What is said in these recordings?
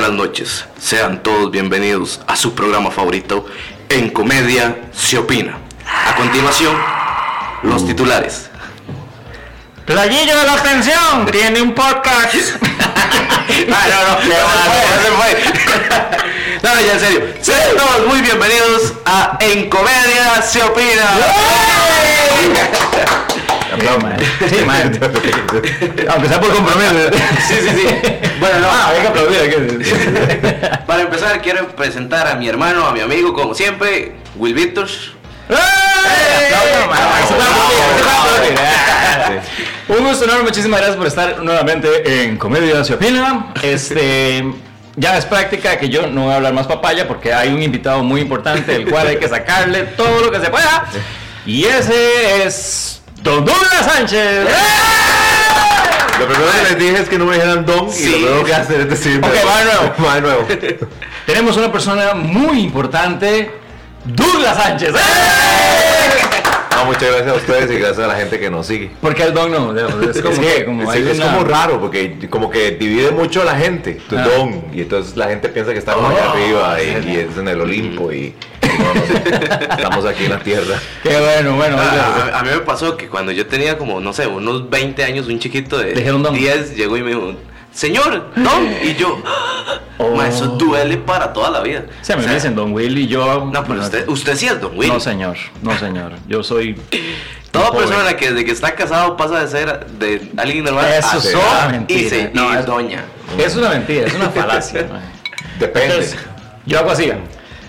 buenas noches. Sean todos bienvenidos a su programa favorito, En Comedia se opina. A continuación, los titulares. Playillo de la Atención tiene un podcast. Ah, no, no, ya se fue. No, ya en serio. Sean todos muy bienvenidos a En Comedia se opina. Sí, man. Aunque sea por compromiso. Sí, sí, sí. Bueno, no. Ah, había que aplaudir. Para empezar, quiero presentar a mi hermano, a mi amigo, como siempre, Will Víctor. Un gusto enorme, muchísimas gracias por estar nuevamente en Comedia Se Opina. Este, ya es práctica que yo no voy a hablar más papaya porque hay un invitado muy importante del cual hay que sacarle todo lo que se pueda. Y ese es Don Douglas Sánchez. Lo primero que les dije es que no me dijeran don y lo primero que hacer es decir. Ok, va de nuevo. Va de nuevo. Tenemos una persona muy importante, Douglas Sánchez. No, muchas gracias a ustedes y gracias a la gente que nos sigue. Porque el don no, es como, es que, que- como sí, hay es una- como raro porque como que divide mucho a la gente, tu Ah. don, y entonces la gente piensa que está como allá Oh. arriba y, y es en el Olimpo y, estamos aquí en la tierra. Qué bueno, bueno. Ah, a, a mí me pasó que cuando yo tenía como, no sé, unos 20 años, un chiquito de Dijeron don. 10 llegó y me dijo, señor, don. Y yo, Oh. "Ma, eso duele para toda la vida. Sí, a mí O me dicen Don Will y yo. No, pero usted, usted sí es don Will. No, señor, no, señor. Yo soy. Toda joven. persona que desde que está casado pasa de ser de alguien normal Eso a una y, mentira. se, No, y es- doña. Es una mentira, es una falacia. Depende. Entonces, yo hago así.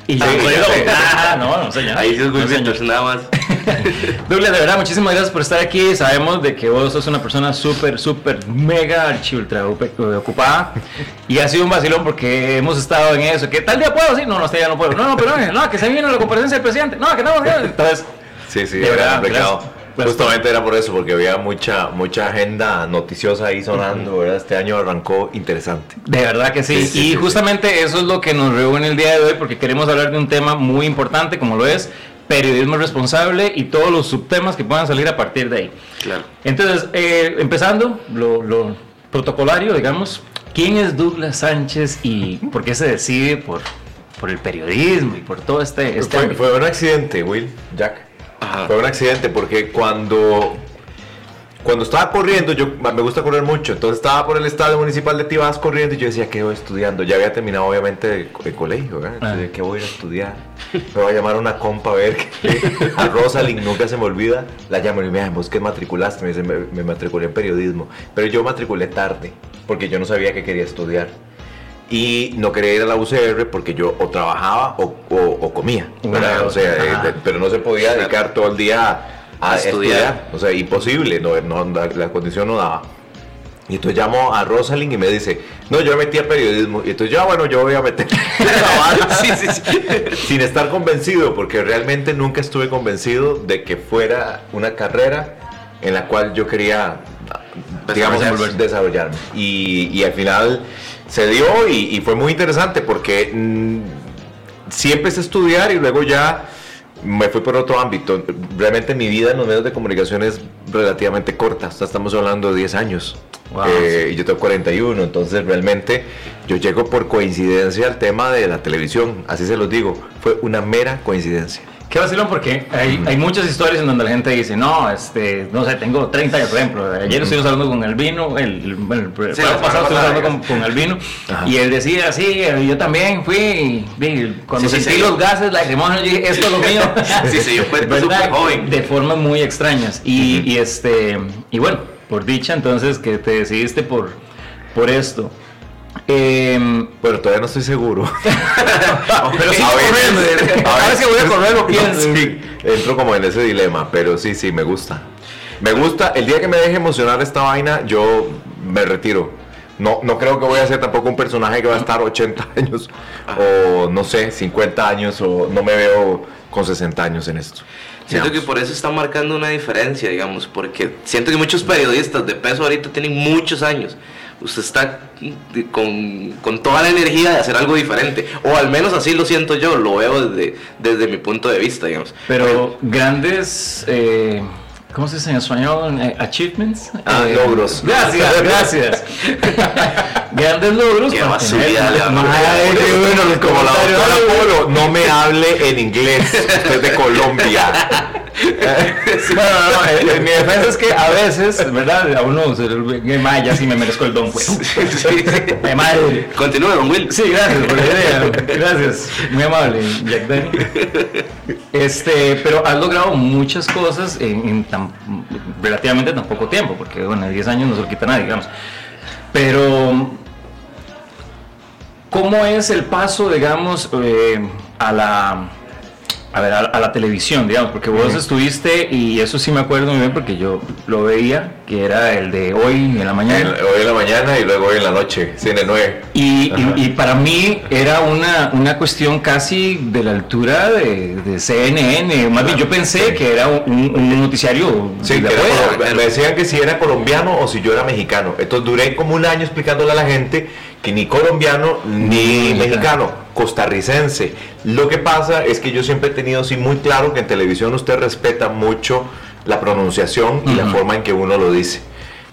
Y yo Ah, no, no, señor. Ahí No, señor. Nada más. Douglas, de verdad, muchísimas gracias por estar aquí. Sabemos de que vos sos una persona súper, súper, mega, archi, ultra ope- ocupada. Y ha sido un vacilón porque hemos estado en eso. ¿Qué tal día puedo? Sí, no, no, este día no puedo. No, no, pero no, que se viene la comparecencia del presidente. No, que no. Entonces, Sí, sí, De verdad, gracias. Pues, Justamente era por eso, porque había mucha mucha agenda noticiosa ahí sonando, ¿verdad? Este año arrancó interesante. De verdad que sí. Sí, sí, y sí, justamente eso es lo que nos reúne el día de hoy porque queremos hablar de un tema muy importante como lo es periodismo responsable y todos los subtemas que puedan salir a partir de ahí. Claro. Entonces, eh, empezando, lo, lo protocolario, digamos, ¿quién es Douglas Sánchez y por qué se decide por, por el periodismo y por todo este... este Fue, fue un accidente, Will, Jack. Ajá. Fue un accidente porque cuando, cuando estaba corriendo, yo me gusta correr mucho, entonces estaba por el estadio municipal de Tibás corriendo y yo decía, ¿qué voy estudiando? Ya había terminado obviamente el, el colegio, ¿verdad? Entonces, Ah. ¿qué voy a estudiar? Me voy a llamar a una compa a ver, qué- a Rosalind, nunca se me olvida, la llamo y me dice, ¿vos qué matriculaste? Me dice, me, me matriculé en periodismo, pero yo matriculé tarde, porque yo no sabía que quería estudiar. Y no quería ir a la UCR porque yo o trabajaba o, o- o comía, O sea, eh, pero no se podía dedicar todo el día a, A estudiar. estudiar. O sea, imposible, no, no, la, la condición no daba. Y entonces llamo a Rosalind y me dice, no, yo me metí a periodismo. Y entonces yo, "Ah, bueno, yo voy a meter la bala". Sí, sí, sí. Sin estar convencido, porque realmente nunca estuve convencido de que fuera una carrera en la cual yo quería, digamos, Desarrollarse. desarrollarme. Y, y al final se dio y, y fue muy interesante porque mm, sí empecé a estudiar y luego ya me fui por otro ámbito. Realmente mi vida en los medios de comunicación es relativamente corta, o sea, estamos hablando de 10 años. Wow. Eh, y yo tengo 41, entonces realmente yo llego por coincidencia al tema de la televisión, así se los digo, fue una mera coincidencia. Qué vacilón porque hay, hay muchas historias en donde la gente dice, no, este, no sé, tengo 30 años, por ejemplo. Ayer estuvimos hablando con el, el, bueno, el programa Sí, pasado estuvimos hablando con, con Albino, Ajá. y él decía, sí, yo también fui, y, cuando Sí, sentí sí. los gases lacrimógenos, yo dije, esto es lo mío. Sí, sí, yo súper joven. De formas muy extrañas. Y, y este, y bueno, por dicha entonces que te decidiste por, por esto. Em, Bueno, todavía no estoy seguro. pero sí, A veces- a que voy a correr lo pienso. Sí, entro como en ese dilema, pero sí, sí, me gusta. Me gusta, el día que me deje emocionar esta vaina, yo me retiro. No, no creo que voy a ser tampoco un personaje que va a estar 80 años o no sé, 50 años o no me veo con 60 años en esto. Siento que Digamos. por eso está marcando una diferencia, digamos, porque siento que muchos periodistas de peso ahorita tienen muchos años. Usted está con, con toda la energía de hacer algo diferente, o al menos así lo siento yo, lo veo desde, desde mi punto de vista, digamos. Pero grandes, eh, ¿cómo se dice en español? Eh, achievements. Ah, Eh, logros. Gracias, gracias. grandes logros. Qué basura, bueno, como la doctora Polo, no me hable en inglés, usted es de Colombia. No, no, no, eh, mi defensa es que a veces, ¿verdad? A uno se le olvida, "Mae, ya sí me merezco el don, pues. Ay, madre. Continúe, don Will. Sí, gracias por la idea. Gracias. Muy amable, Jack Daniel. Este, pero has logrado muchas cosas en, en tan, relativamente tan poco tiempo, porque bueno, en 10 años no se lo quita nadie, digamos. Pero, ¿cómo es el paso, digamos, eh, a la a ver, a, a la televisión, digamos, porque vos estuviste, y eso sí me acuerdo muy bien porque yo lo veía, que era el de hoy en la mañana. En- hoy en la mañana y luego hoy en la noche, cine 9. Y, y- y para mí era una, una cuestión casi de la altura de, de CNN. Más bien, yo pensé Sí. que era un, un noticiario Sí, de era me decían que si era colombiano o si yo era mexicano. Entonces duré como un año explicándole a la gente que ni colombiano ni mexicano, costarricense. Lo que pasa es que yo siempre he tenido sí muy claro que en televisión usted respeta mucho la pronunciación y la forma en que uno lo dice.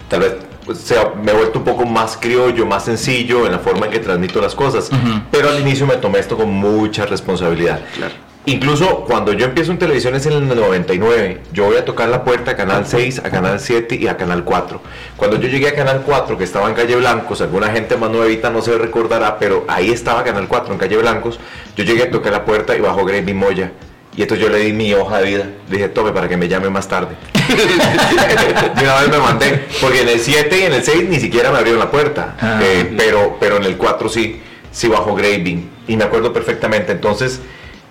Tal vez sea, me he vuelto un poco más criollo, más sencillo en la forma en que transmito las cosas. Pero al inicio me tomé esto con mucha responsabilidad. Claro. Incluso cuando yo empiezo en televisión es en el 99, yo voy a tocar la puerta a Canal 6, a Canal 7 y a Canal 4. Cuando yo llegué a Canal 4, que estaba en Calle Blancos, alguna gente más nuevita no se recordará, pero ahí estaba Canal 4 en Calle Blancos, yo llegué a tocar la puerta y bajó Gravy Moya. Y entonces yo le di mi hoja de vida, le dije, tome para que me llame más tarde. de una vez me mandé, porque en el 7 y en el 6 ni siquiera me abrieron la puerta, Ah. Eh, pero, pero en el 4 sí, sí bajó Gravy. Y me acuerdo perfectamente, entonces...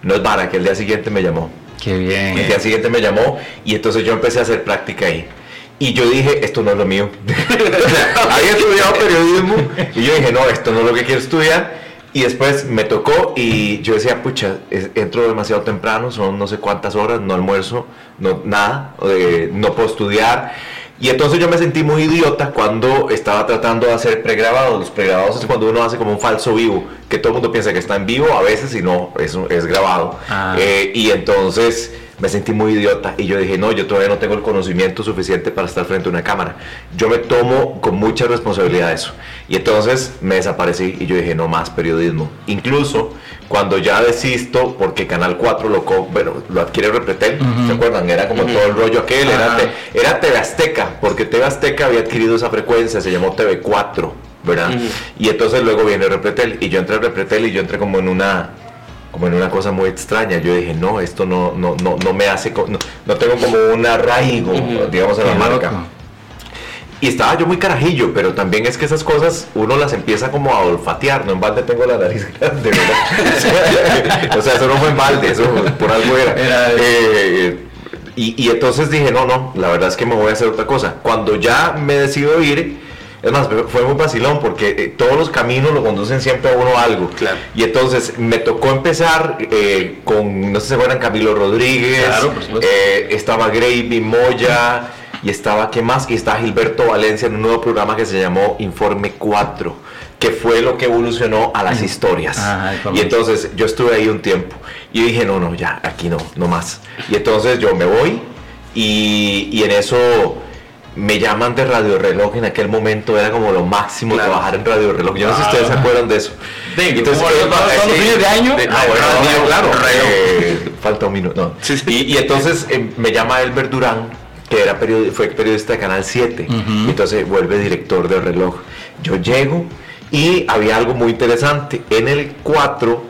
No es vara, que el día siguiente me llamó. Qué bien. El día siguiente me llamó y entonces yo empecé a hacer práctica ahí. Y yo dije, esto no es lo mío. Había estudiado periodismo y yo dije, no, esto no es lo que quiero estudiar. Y después me tocó y yo decía, pucha, es- entro demasiado temprano, son no sé cuántas horas, no almuerzo, no, nada, eh, no puedo estudiar. Y entonces yo me sentí muy idiota cuando estaba tratando de hacer pregrabados. Los pregrabados es cuando uno hace como un falso vivo, que todo el mundo piensa que está en vivo a veces y no, es, es grabado. Ah. Eh, y entonces me sentí muy idiota y yo dije, no, yo todavía no tengo el conocimiento suficiente para estar frente a una cámara. Yo me tomo con mucha responsabilidad eso. Y entonces me desaparecí y yo dije, no más periodismo. Incluso cuando ya desisto, porque Canal 4 lo, bueno, lo adquiere Repretel, ¿se acuerdan? Era como todo el rollo aquel, era, te- era TV Azteca, porque TV Azteca había adquirido esa frecuencia, se llamó TV4, ¿verdad? Ujú. Y entonces luego viene Repretel y yo entré a Repretel y yo entré como en una como en una cosa muy extraña. Yo dije, no, esto no, no, no, no me hace, no, no tengo como un arraigo, digamos, en la marca. Y estaba yo muy carajillo, pero también es que esas cosas uno las empieza como a olfatear, no en balde tengo la nariz grande, ¿verdad? o sea, eso no fue en balde, eso por algo era. Era- Eh, y, y entonces dije, no, no, la verdad es que me voy a hacer otra cosa. Cuando ya me decido ir, es más, fue muy vacilón porque eh, todos los caminos lo conducen siempre a uno a algo. Claro. Y entonces me tocó empezar eh, con, no sé si se acuerdan, Camilo Rodríguez, Claro, eh, estaba Gravy Moya y estaba, ¿qué más? Y estaba Gilberto Valencia en un nuevo programa que se llamó Informe 4, que fue lo que evolucionó a las historias. Ajá, Informe y entonces yo estuve ahí un tiempo y dije, no, no, ya, aquí no, no más. Y entonces yo me voy y, y en eso me llaman de Radio Reloj, en aquel momento era como lo máximo Claro. trabajar en Radio Reloj. Yo no sé si ustedes se Ah. acuerdan de eso. Y entonces, como eh, todos- los sí, fines de año. de- ah, de bueno, radio, no, claro. eh, falta un minuto. no. Sí, sí. Y, y entonces eh, me llama Elber Durán, que era periodi- fue periodista de Canal 7. Ujú. y entonces vuelve director del reloj. Yo llego y había algo muy interesante. En el 4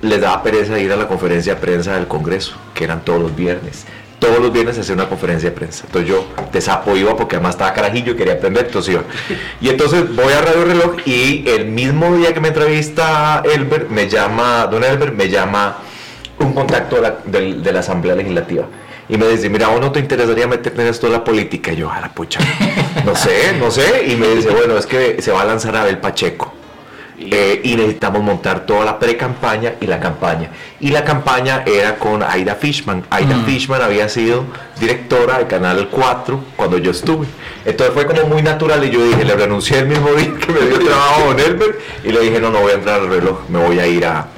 les daba pereza ir a la conferencia de prensa del Congreso, que eran todos los viernes. Todos los viernes hacía una conferencia de prensa. Entonces yo de iba porque además estaba carajillo y quería aprender, entonces iba. Y entonces voy a Radio Reloj y el mismo día que me entrevista Elber, me llama, don Elber, me llama un contacto de la, Asamblea Legislativa. Y me dice, mira, ¿a vos no te interesaría meterte en esto de la política? Y yo, a la pucha, no sé, no sé. Y me dice, bueno, es que se va a lanzar Abel Pacheco. Eh, y necesitamos montar toda la pre-campaña y la campaña. Y la campaña era con Aida Fishman. Aida Mm. Fishman había sido directora de Canal 4 cuando yo estuve. Entonces fue como muy natural y yo dije, le renuncié el mismo día que me dio trabajo Don Elber y le dije, no, no voy a entrar al reloj, me voy a ir a,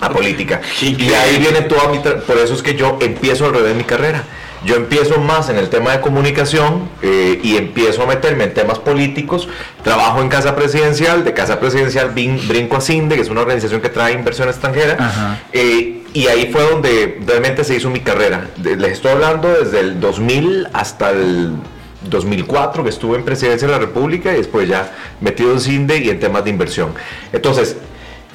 a política. Y ahí viene toda mi... Por eso es que yo empiezo al revés mi carrera. Yo empiezo más en el tema de comunicación eh, y empiezo a meterme en temas políticos. Trabajo en Casa Presidencial, de Casa Presidencial bin- brinco a CINDE, que es una organización que trae inversión extranjera. Eh, y ahí fue donde realmente se hizo mi carrera. Les estoy hablando desde el 2000 hasta el 2004 que estuve en Presidencia de la República y después ya metido en CINDE y en temas de inversión. Entonces,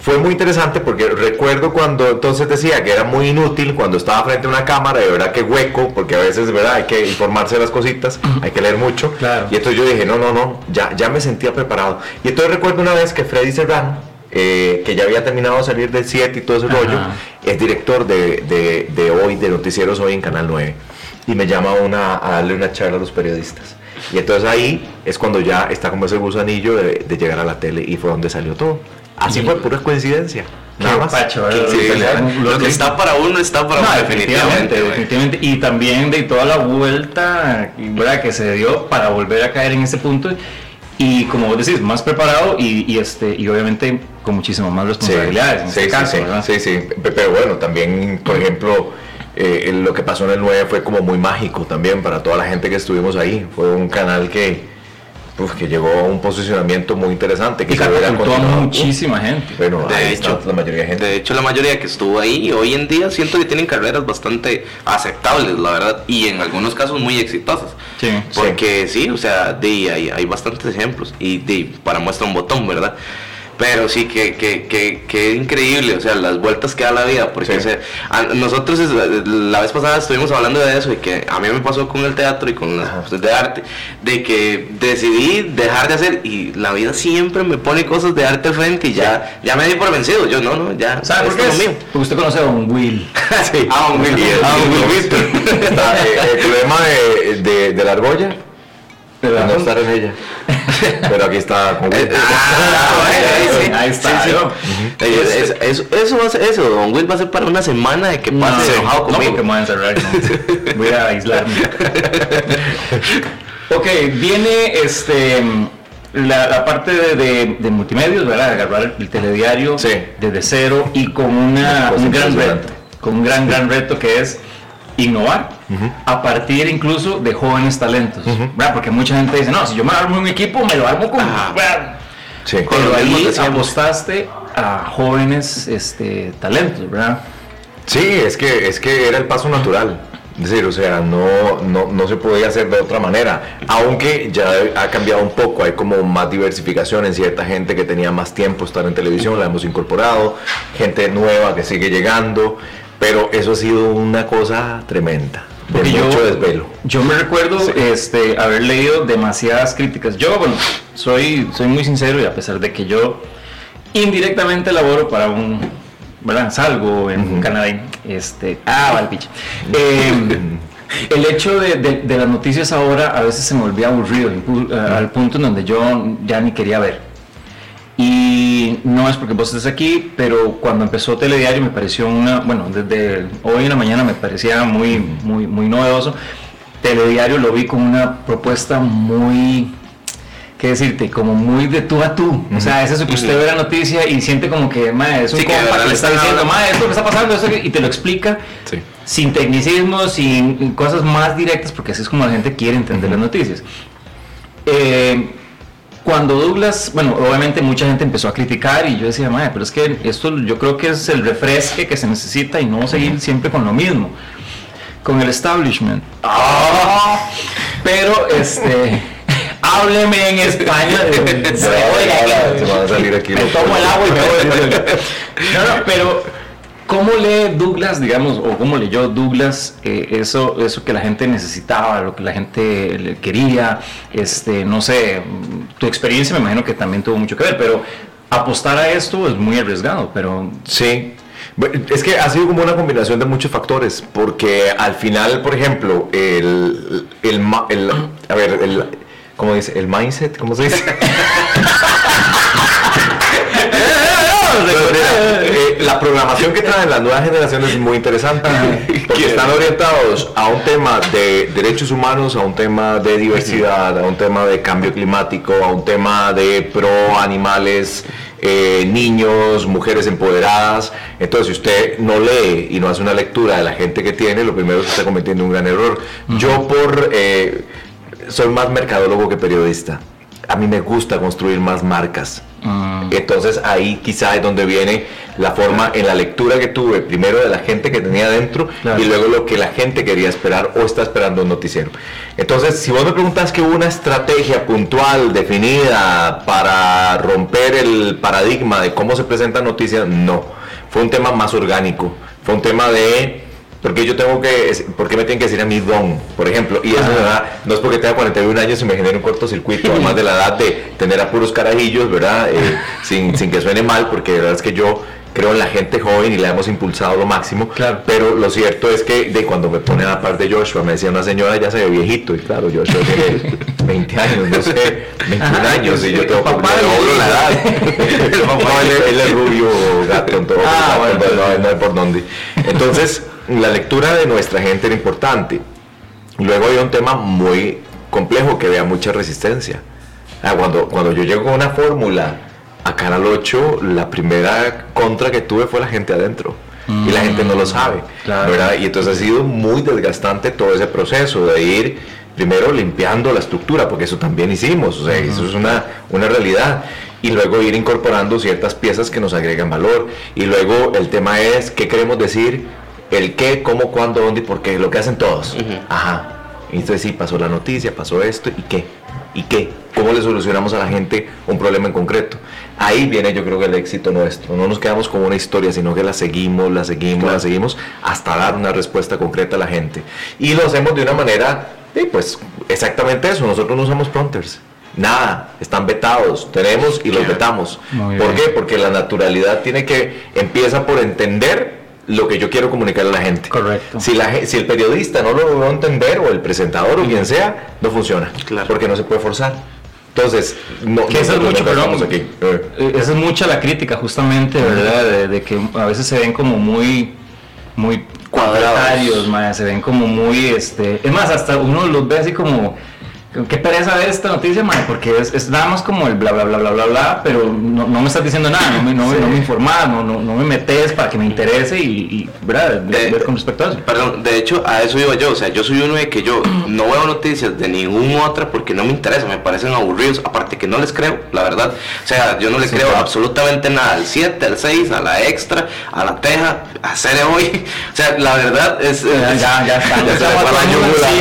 fue muy interesante porque recuerdo cuando entonces decía que era muy inútil cuando estaba frente a una cámara, de verdad que hueco, porque a veces, ¿verdad? Hay que informarse de las cositas, hay que leer mucho. Claro. Y entonces yo dije, no, no, no, ya, ya me sentía preparado. Y entonces recuerdo una vez que Freddy Serrano, eh, que ya había terminado de salir del 7 y todo ese Ajá. rollo, es director de, de, de hoy, de Noticieros Hoy en Canal 9. Y me llama a una, a darle una charla a los periodistas. Y entonces ahí es cuando ya está como ese gusanillo de, de llegar a la tele y fue donde salió todo. Así fue, pura coincidencia. Nada más. pacho, Sí, sí, Lo que- está para uno está para No, uno, definitivamente, definitivamente. Y también de toda la vuelta ¿verdad? que se dio para volver a caer en ese punto. Y como vos decís, más preparado y, y este, y obviamente con muchísimas más responsabilidades en sí, este sí, caso. sí, sí, sí. Pe- Pero bueno, también, por ejemplo, eh, lo que pasó en el 9 fue como muy mágico también para toda la gente que estuvimos ahí. Fue un canal que, uf, que llegó a un posicionamiento muy interesante. Que Y se hubiera catapultó a muchísima gente. Bueno, De hecho, la mayoría de gente. De hecho, la mayoría que estuvo ahí hoy en día siento que tienen carreras bastante aceptables, la verdad, y en algunos casos muy exitosas. Sí. Porque sí, o sea, de, hay, hay bastantes ejemplos y de, para muestra un botón, ¿verdad? Pero sí, que, que, que, que increíble, o sea, las vueltas que da la vida, porque Sí. a- nosotros es- la vez pasada estuvimos hablando de eso y que a mí me pasó con el teatro y con las cosas de arte, de que decidí dejar de hacer y la vida siempre me pone cosas de arte frente y ya, ya me di por vencido, yo no, no, ya, ¿Sabe por qué? es. Porque usted conoce a Don Will. Sí. Ah, un Will. Ah, un Will Víctor. Ah, eh, el problema de, de, de la argolla es no estar en ella. Pero aquí está con ah, ahí está, Sí, sí. ¿no? Eh, es- es- eso va a ser, eso, Don Will va a ser para una semana de que pase no, enojado no, me voy a encerrar. no. Voy a aislarme. ok, viene este la, la parte de, de- de multimedios, ¿verdad? Agarrar el telediario Sí. desde cero y con una, un gran reto, con un gran, gran reto que es innovar a partir incluso de jóvenes talentos, ¿verdad? Porque mucha gente dice, no, si yo me armo un equipo, me lo armo con... ¿verdad? Sí. Pero ahí apostaste a jóvenes este, talentos, ¿verdad? Sí, es que, es que era el paso natural. Es decir, o sea, no, no, no se podía hacer de otra manera. Aunque ya ha cambiado un poco, hay como más diversificación en cierta gente que tenía más tiempo estar en televisión, la hemos incorporado, gente nueva que sigue llegando, pero eso ha sido una cosa tremenda, de Porque yo- mucho desvelo. Yo me recuerdo este, haber leído demasiadas críticas. Yo, bueno, soy, soy muy sincero y a pesar de que yo indirectamente laboro para un, ¿verdad? Salgo en. Canadá, este, ah, vale, piche. Eh, el hecho de, de- de las noticias ahora a veces se me volvía aburrido, eh, al punto en donde yo ya ni quería ver. Y no es porque vos estés aquí, pero cuando empezó Telediario me pareció una, bueno, desde hoy en la mañana me parecía muy, muy, muy novedoso. Telediario lo vi como una propuesta muy, ¿qué decirte? Como muy de tú a tú. O sea, es eso que usted ve la noticia y siente como que, mae, es un Sí, compa que le está diciendo, mae, esto que está pasando, esto que-", y te lo explica Sí. sin tecnicismos, sin cosas más directas, porque así es como la gente quiere entender las noticias. Eh, cuando Douglas, bueno, obviamente mucha gente empezó a criticar y yo decía, madre, pero es que esto yo creo que es el refresque que se necesita y no seguir siempre con lo mismo, con el establishment. Ah, pero este, hábleme en español. Se va- a salir aquí me tomo el agua y me voy. No, no, pero ¿cómo lee Douglas, digamos, o cómo leyó Douglas eh, eso, eso que la gente necesitaba, lo que la gente quería? Este, no sé, mm, tu experiencia me imagino que también tuvo mucho que ver, pero apostar a esto es muy arriesgado, pero Sí. Es que ha sido como una combinación de muchos factores, porque al final, por ejemplo, el, el, el- a ver, el, ¿cómo dice? El mindset, ¿cómo se dice? La programación que traen las nuevas generaciones es muy interesante porque están orientados a un tema de derechos humanos, a un tema de diversidad, a un tema de cambio climático, a un tema de pro animales, eh, niños, mujeres empoderadas. Entonces, si usted no lee y no hace una lectura de la gente que tiene, lo primero es que está cometiendo un gran error. Yo por eh, soy más mercadólogo que periodista. A mí me gusta construir más marcas. Mm. Entonces ahí quizá es donde viene la forma en la lectura que tuve, primero de la gente que tenía dentro Claro. y luego lo que la gente quería esperar o está esperando un noticiero. Entonces, si vos me preguntas que hubo una estrategia puntual, definida para romper el paradigma de cómo se presentan noticias, no. Fue un tema más orgánico. Fue un tema de porque yo tengo que, es- ¿por qué me tienen que decir a mí don? Por ejemplo, y eso Ajá. ¿verdad? no es porque tenga 41 años y me genere un cortocircuito, además de la edad de tener a puros carajillos, ¿verdad? Eh, sin, sin que suene mal, porque la verdad es que yo creo en la gente joven y la hemos impulsado lo máximo, Claro. pero lo cierto es que de cuando me ponen a la par de Joshua, me decía una señora, ya se ve viejito, y claro, Joshua tiene 20 años, no sé, 21 Ajá, años, y yo tengo papá doblo la edad. no, él, él es rubio, gato, en todo, Ah, bueno, no, no hay por dónde. Entonces, la lectura de nuestra gente era importante. Luego hay un tema muy complejo que vea mucha resistencia. Ah, cuando, cuando yo llego con una fórmula a Canal 8, la primera contra que tuve fue la gente adentro. Y la gente no lo sabe. claro. ¿verdad? Y entonces ha sido muy desgastante todo ese proceso de ir primero limpiando la estructura, porque eso también hicimos, o sea, eso es una, una realidad. Y luego ir incorporando ciertas piezas que nos agregan valor. Y luego el tema es qué queremos decir, el qué, cómo, cuándo, dónde y por qué, lo que hacen todos. Ujú. Ajá. Y entonces sí, pasó la noticia, pasó esto, ¿y qué? ¿Y qué? ¿Cómo le solucionamos a la gente un problema en concreto? Ahí viene yo creo que el éxito nuestro. No nos quedamos con una historia, sino que la seguimos, la seguimos, Claro. la seguimos hasta dar una respuesta concreta a la gente. Y lo hacemos de una manera, pues exactamente eso. Nosotros no usamos prompters. Nada, están vetados, tenemos y los vetamos. ¿Por qué? Porque la naturalidad tiene que, empieza por entender lo que yo quiero comunicarle a la gente. Correcto. Si, la, si el periodista no lo logró entender, o el presentador, o quien sea, no funciona. Claro. Porque no se puede forzar. Entonces, no, Que eso es mucho, aquí. Eh. Esa es mucha la crítica, justamente, ¿verdad? De, de que a veces se ven como muy, muy Cuadrados. se ven como muy, este, es más, hasta uno los ve así como, qué pereza ver esta noticia, mae, porque es, es nada más como el bla, bla, bla, bla, bla, bla, pero no, no me estás diciendo nada, no me, no, Sí. no me informas, no, no, no me metes para que me interese y, y, ¿verdad? De- Eh, ver con respecto a eso. Perdón, de hecho, a eso iba yo. O sea, yo soy uno de que yo no veo noticias de ninguna otra porque no me interesa, me parecen aburridos. Aparte que no les creo, la verdad. O sea, yo no le creo absolutamente nada al 7, al 6, a la extra, a la teja, a Cere hoy. O sea, la verdad es. Ya, ya, ya. Ya ay, ay,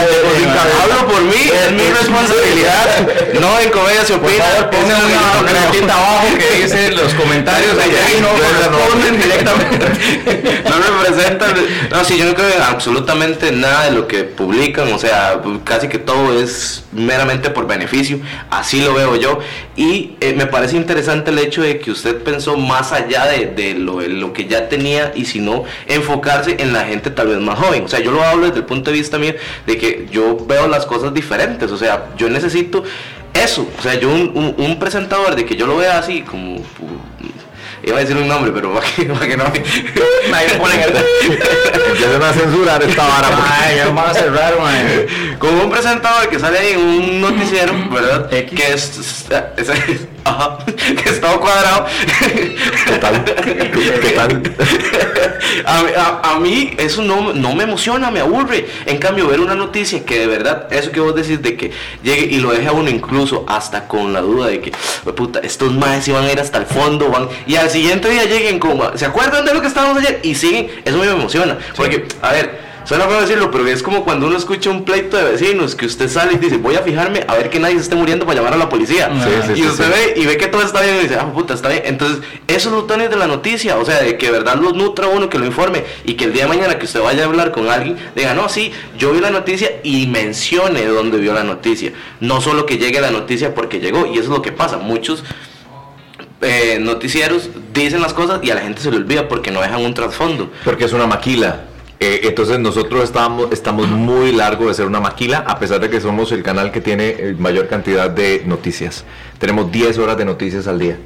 ay, Hablo por mí, es mi responsabilidad. No en comedia se opina. Pongan una notita abajo que dice los comentarios allá no yo ya no. corresponden directamente. no sí, yo no creo en absolutamente nada de lo que publican. O sea, casi que todo es meramente por beneficio. Así lo veo yo. Y eh, me parece interesante el hecho de que usted pensó más allá de, de lo, de lo que ya tenía y si no, enfocarse en la gente tal vez más joven. O sea, yo lo hablo desde el punto de vista mío de que yo veo las cosas diferentes. O sea, yo necesito eso. O sea, yo un, un- un presentador de que yo lo vea así como... Iba a decir un nombre, pero para que, para que no me... Nadie pone en el- Empiezan a censurar esta vara. Ay, ya a cerrar. Como un presentador que sale ahí en un noticiero, ¿verdad? X. Que es, es- ajá, que es todo cuadrado. ¿Qué tal? ¿Qué tal? A, mí- a- a mí eso no, no me emociona, me aburre. En cambio, ver una noticia que de verdad, eso que vos decís de que llegue y lo deje a uno incluso hasta con la duda de que, "Hue puta, estos maes iban a ir hasta el fondo, van, y al siguiente día lleguen como, ¿se acuerdan de lo que estábamos ayer? Y siguen, eso me emociona. Porque, a ver, Suena feo decirlo, pero es como cuando uno escucha un pleito de vecinos que usted sale y dice, voy a fijarme a ver que nadie se esté muriendo para llamar a la policía. Sí, sí, y usted sí. ve y ve que todo está bien y dice, ah, puta, está bien. Entonces, eso es lo de la noticia, o sea, de que de verdad los nutra uno, que lo informe y que el día de mañana que usted vaya a hablar con alguien, diga, no, sí, yo vi la noticia y mencione dónde vio la noticia. No solo que llegue la noticia porque llegó, y eso es lo que pasa. Muchos eh, noticieros dicen las cosas y a la gente se le olvida porque no dejan un trasfondo. Porque es una maquila. Eh, entonces nosotros estamos, estamos muy largo de ser una maquila, a pesar de que somos el canal que tiene eh, mayor cantidad de noticias. Tenemos 10 horas de noticias al día.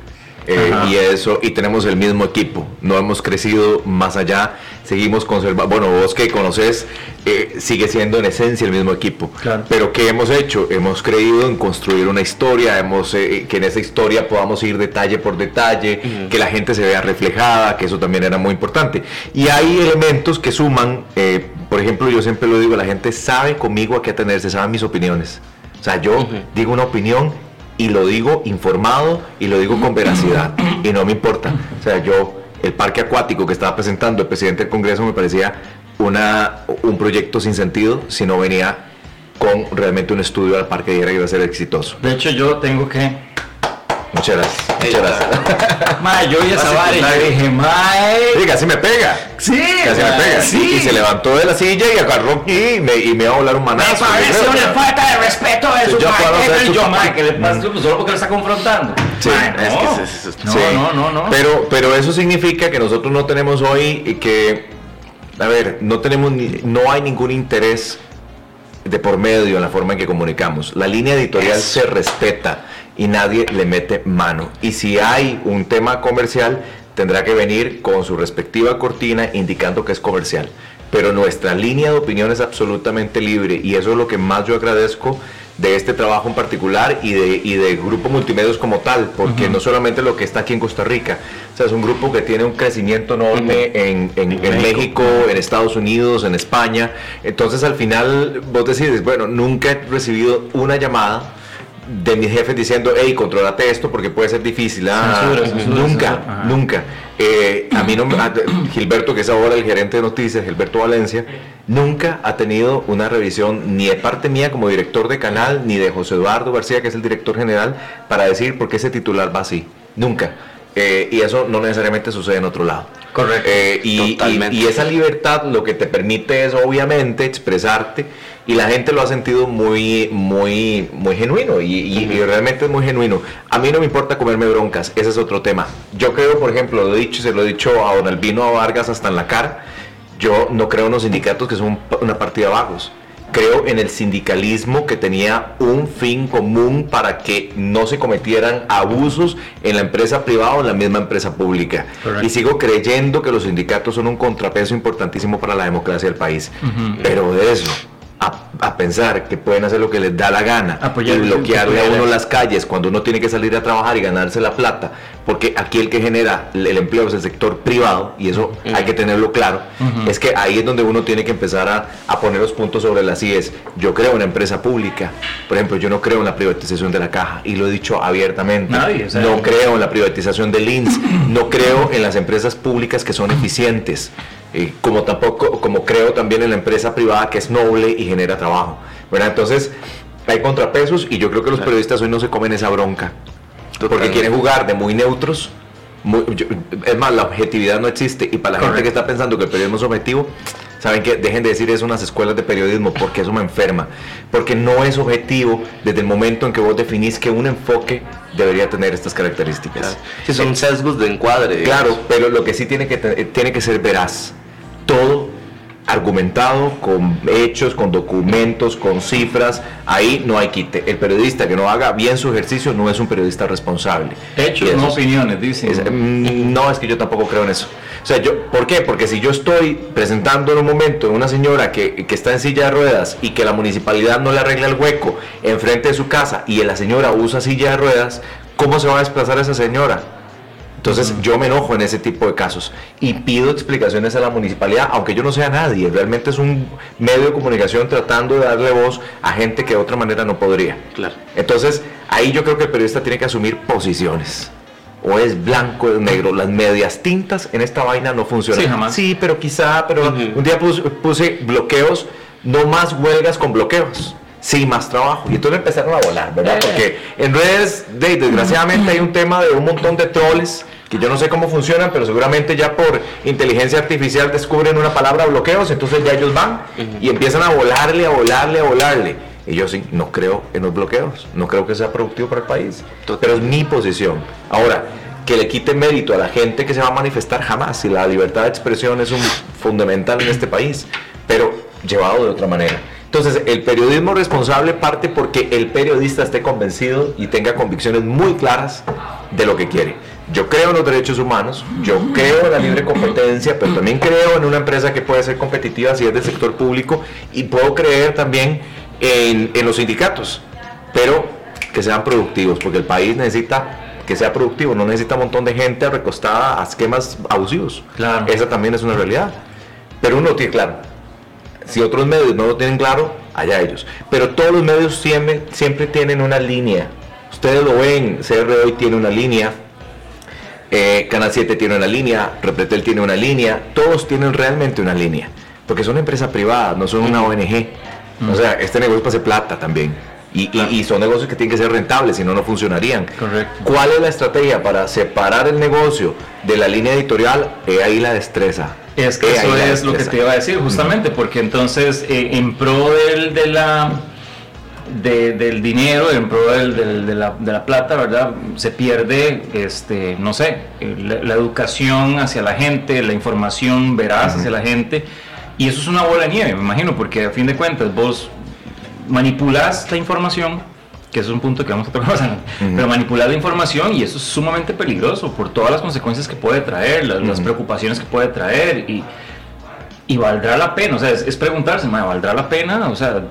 Eh, y eso, y tenemos el mismo equipo, no hemos crecido más allá, seguimos conservando, bueno, vos que conoces, eh, sigue siendo en esencia el mismo equipo. Claro. Pero ¿qué hemos hecho? Hemos creído en construir una historia, hemos, eh, que en esa historia podamos ir detalle por detalle, que la gente se vea reflejada, que eso también era muy importante. Y hay elementos que suman, eh, por ejemplo, yo siempre lo digo, la gente sabe conmigo a qué atenerse, saben mis opiniones. O sea, yo digo una opinión y lo digo informado y lo digo con veracidad y no me importa. O sea, yo, el parque acuático que estaba presentando el presidente del Congreso me parecía una, un proyecto sin sentido si no venía con realmente un estudio al parque dijera que iba a ser exitoso. De hecho, yo tengo que. Muchas gracias. Muchas gracias. Mae, yo vi esa vara y que- dije, mae. Sí, casi me pega. Sí, Casi me mae, pega. sí. Y se levantó de la silla y agarró aquí y me, y me iba a volar un Me manazo. parece yo creo, una falta de respeto de su yo su yo, mae, ¿qué le pasa? Pues solo porque lo está confrontando. Sí, Mae, es no. que es- es- es- no, Sí. no, no, no. Pero, pero eso significa que nosotros no tenemos hoy y que, a ver, no tenemos ni- no hay ningún interés de por medio en la forma en que comunicamos. La línea editorial se respeta y nadie le mete mano. Y si hay un tema comercial, tendrá que venir con su respectiva cortina indicando que es comercial. Pero nuestra línea de opinión es absolutamente libre y eso es lo que más yo agradezco de este trabajo en particular y de, y de Grupo Multimedios como tal, porque no solamente lo que está aquí en Costa Rica, o sea, es un grupo que tiene un crecimiento enorme en, en- en México, en Estados Unidos, en España. Entonces al final vos decides, bueno, nunca he recibido una llamada de mis jefes diciendo, hey, controlate esto porque puede ser difícil. Ah, Censura, censura, nunca, censura. Nunca. Eh, a mí no, me- a- Gilberto, que es ahora el gerente de noticias, Gilberto Valencia, nunca ha tenido una revisión ni de parte mía como director de canal, ni de José Eduardo García, que es el director general, para decir por qué ese titular va así. Nunca. Eh, y eso no necesariamente sucede en otro lado. Correcto. Eh, y, y- y esa libertad lo que te permite es obviamente expresarte y la gente lo ha sentido muy, muy, muy genuino y, y- y realmente es muy genuino. A mí no me importa comerme broncas, ese es otro tema. Yo creo, por ejemplo, lo he dicho se lo he dicho a Don Albino Vargas hasta en la cara, yo no creo en los sindicatos que son una partida vagos. Creo en el sindicalismo que tenía un fin común para que no se cometieran abusos en la empresa privada o en la misma empresa pública. Y sigo creyendo que los sindicatos son un contrapeso importantísimo para la democracia del país. Pero de eso, a, a pensar que pueden hacer lo que les da la gana Apoyar y el- bloquearle a uno las calles cuando uno tiene que salir a trabajar y ganarse la plata, porque aquí el que genera el empleo es el sector privado, y eso hay que tenerlo claro, es que ahí es donde uno tiene que empezar a, a poner los puntos sobre las IES. Yo creo en una empresa pública, por ejemplo, yo no creo en la privatización de la caja, y lo he dicho abiertamente. Nadie, no creo en la privatización del INS, no creo en las empresas públicas que son eficientes, eh, como tampoco, como creo también en la empresa privada que es noble y genera trabajo. ¿verdad? Entonces, hay contrapesos y yo creo que los periodistas hoy no se comen esa bronca, porque quieren jugar de muy neutros. muy- yo- es más, la objetividad no existe y para la gente que está pensando que el periodismo es objetivo, saben que dejen de decir eso en unas escuelas de periodismo porque eso me enferma, porque no es objetivo desde el momento en que vos definís que un enfoque debería tener estas características. Claro. Sí, son sesgos de encuadre. digamos. Claro, pero lo que sí tiene que, tiene que ser veraz. Todo argumentado, con hechos, con documentos, con cifras. Ahí no hay quite. El periodista que no haga bien su ejercicio no es un periodista responsable. Hechos, eso no es- opiniones, dicen. es- mm, no, es que yo tampoco creo en eso. O sea, yo, ¿por qué? Porque si yo estoy presentando en un momento una señora que, que está en silla de ruedas y que la municipalidad no le arregla el hueco enfrente de su casa y la señora usa silla de ruedas, ¿cómo se va a desplazar esa señora? Entonces yo me enojo en ese tipo de casos y pido explicaciones a la municipalidad, aunque yo no sea nadie, realmente es un medio de comunicación tratando de darle voz a gente que de otra manera no podría. Claro. Entonces, ahí yo creo que el periodista tiene que asumir posiciones. O es blanco o es negro. Las medias tintas en esta vaina no funcionan. Sí, jamás. Sí, pero quizá, pero un día puse, puse bloqueos, no más huelgas con bloqueos. Sí, más trabajo. Y entonces empezaron a volar, ¿verdad? Eh. Porque en redes, de- desgraciadamente, hay un tema de un montón de troles que yo no sé cómo funcionan, pero seguramente ya por inteligencia artificial descubren una palabra bloqueos, entonces ya ellos van y empiezan a volarle, a volarle, a volarle. Y yo sí, no creo en los bloqueos, no creo que sea productivo para el país. Pero es mi posición. Ahora, que le quite mérito a la gente que se va a manifestar jamás, y la libertad de expresión es un fundamental en este país, pero llevado de otra manera. Entonces, el periodismo responsable parte porque el periodista esté convencido y tenga convicciones muy claras de lo que quiere. Yo creo en los derechos humanos, yo creo en la libre competencia, pero también creo en una empresa que puede ser competitiva si es del sector público y puedo creer también en, en los sindicatos, pero que sean productivos, porque el país necesita que sea productivo, no necesita un montón de gente recostada a esquemas abusivos. Claro. Esa también es una realidad. Pero uno tiene claro. Si otros medios no lo tienen claro, allá ellos. Pero todos los medios siempre, siempre tienen una línea. Ustedes lo ven, CR hoy tiene una línea, eh, Canal 7 tiene una línea, Repretel tiene una línea, todos tienen realmente una línea. Porque son empresas privadas, no son una ONG. O sea, este negocio es para hacer plata también. Y, y- y son negocios que tienen que ser rentables, si no, no funcionarían. Correcto. ¿Cuál es la estrategia para separar el negocio de la línea editorial? He ahí la destreza. Es que eso es lo que te iba a decir, justamente, porque entonces eh, en pro del, de la, de- del dinero, en pro del- del- de, la, de la plata, ¿verdad? Se pierde, este, no sé, la, la educación hacia la gente, la información veraz hacia la gente, y eso es una bola de nieve, me imagino, porque a fin de cuentas vos manipulas la información, que eso es un punto que vamos a tocar más adelante, pero manipular la información y eso es sumamente peligroso por todas las consecuencias que puede traer, las, las preocupaciones que puede traer y, y valdrá la pena, o sea, es, es preguntarse, "Ma, ¿valdrá la pena? O sea,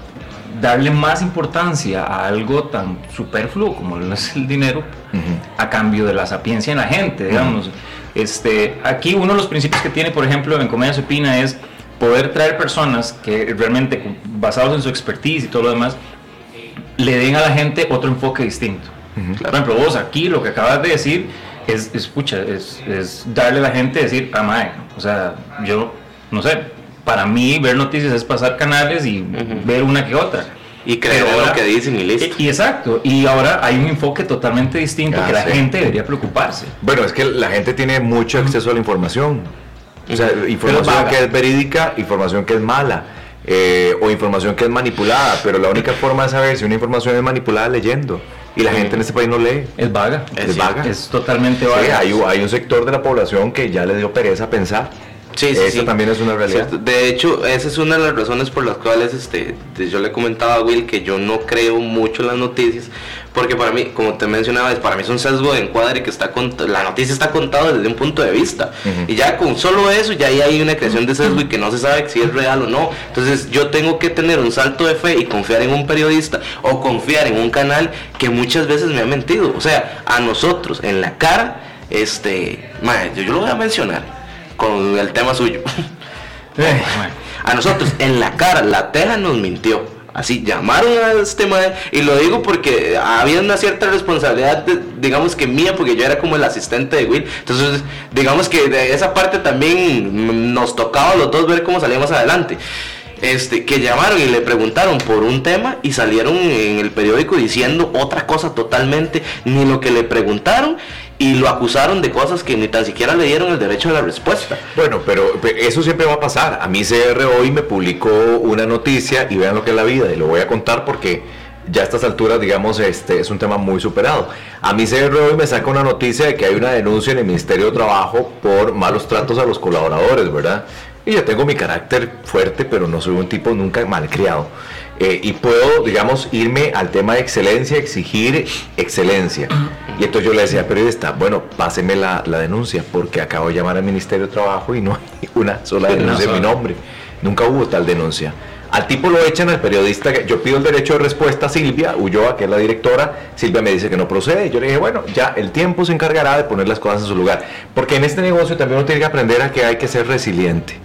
darle más importancia a algo tan superfluo como lo es el dinero a cambio de la sapiencia en la gente, digamos. Este, aquí uno de los principios que tiene, por ejemplo, en Comedia Supina es poder traer personas que realmente, basados en su expertise y todo lo demás, le den a la gente otro enfoque distinto. Por ejemplo, vos aquí lo que acabas de decir es, es, pucha, es, es darle a la gente decir, ah, mae, o sea, yo, no sé, para mí ver noticias es pasar canales y ver una que otra. Y creer en lo ahora- que dicen y listo. Y, y exacto, y ahora hay un enfoque totalmente distinto Ah, que la sí. gente debería preocuparse. Bueno, es que la gente tiene mucho acceso a la información. O sea, información que es verídica, información que es mala. Eh, o información que es manipulada, pero la única forma de saber si una información es manipulada es leyendo. Y la gente en este país no lee. Es vaga. Es Es vaga. Es totalmente Sí, vaga. hay, un- hay un sector de la población que ya le dio pereza pensar. Sí, sí, Eso sí. también es una realidad. Cierto. De hecho, esa es una de las razones por las cuales este, yo le comentaba a Will que yo no creo mucho en las noticias, porque para mí, como te mencionaba, es- para mí es un sesgo de encuadre que está cont- la noticia está contada desde un punto de vista. Y ya con solo eso, ya ahí hay una creación de sesgo y que no se sabe si es real o no. Entonces yo tengo que tener un salto de fe y confiar en un periodista o confiar en un canal que muchas veces me ha mentido. O sea, a nosotros, en la cara, este, yo, yo lo voy a mencionar con el tema suyo. Eh. A nosotros, en la cara, la Teja nos mintió. Así llamaron a este mae, y lo digo porque había una cierta responsabilidad, de- digamos que mía, porque yo era como el asistente de Will. Entonces, digamos que de esa parte también nos tocaba a los dos ver cómo salíamos adelante. Este, que llamaron y le preguntaron por un tema y salieron en el periódico diciendo otra cosa totalmente, ni lo que le preguntaron, y lo acusaron de cosas que ni tan siquiera le dieron el derecho a la respuesta. Bueno, pero pe- eso siempre va a pasar. A mí CR hoy me publicó una noticia y vean lo que es la vida y lo voy a contar porque ya a estas alturas, digamos, este es un tema muy superado. A mí CR hoy me saca una noticia de que hay una denuncia en el Ministerio de Trabajo por malos tratos a los colaboradores, ¿verdad? Y yo tengo mi carácter fuerte, pero no soy un tipo nunca malcriado. Eh, y puedo, digamos, irme al tema de excelencia, exigir excelencia. Y entonces yo le decía al periodista, bueno, páseme la, la denuncia, porque acabo de llamar al Ministerio de Trabajo y no hay una sola denuncia en mi nombre. Nunca hubo tal denuncia. Al tipo lo echan al periodista, que- yo pido el derecho de respuesta a Silvia Ulloa, que es la directora, Silvia me dice que no procede, yo le dije, bueno, ya el tiempo se encargará de poner las cosas en su lugar, porque en este negocio también uno tiene que aprender a que hay que ser resiliente.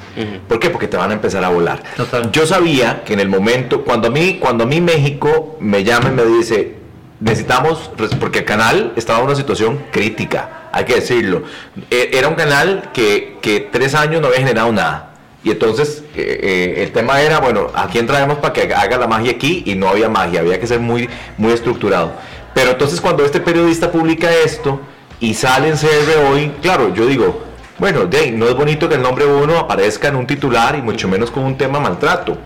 ¿Por qué? Porque te van a empezar a volar. Total. Yo sabía que en el momento, cuando a mí, cuando a mí México me llama y me dice, necesitamos, porque el canal estaba en una situación crítica, hay que decirlo. E- Era un canal que, que tres años no había generado nada. Y entonces eh, eh, el tema era, bueno, ¿a quién traemos para que haga la magia aquí? Y no había magia, había que ser muy, muy estructurado. Pero entonces cuando este periodista publica esto y sale en CR hoy, claro, yo digo, bueno, de no es bonito que el nombre uno aparezca en un titular y mucho menos con un tema maltrato.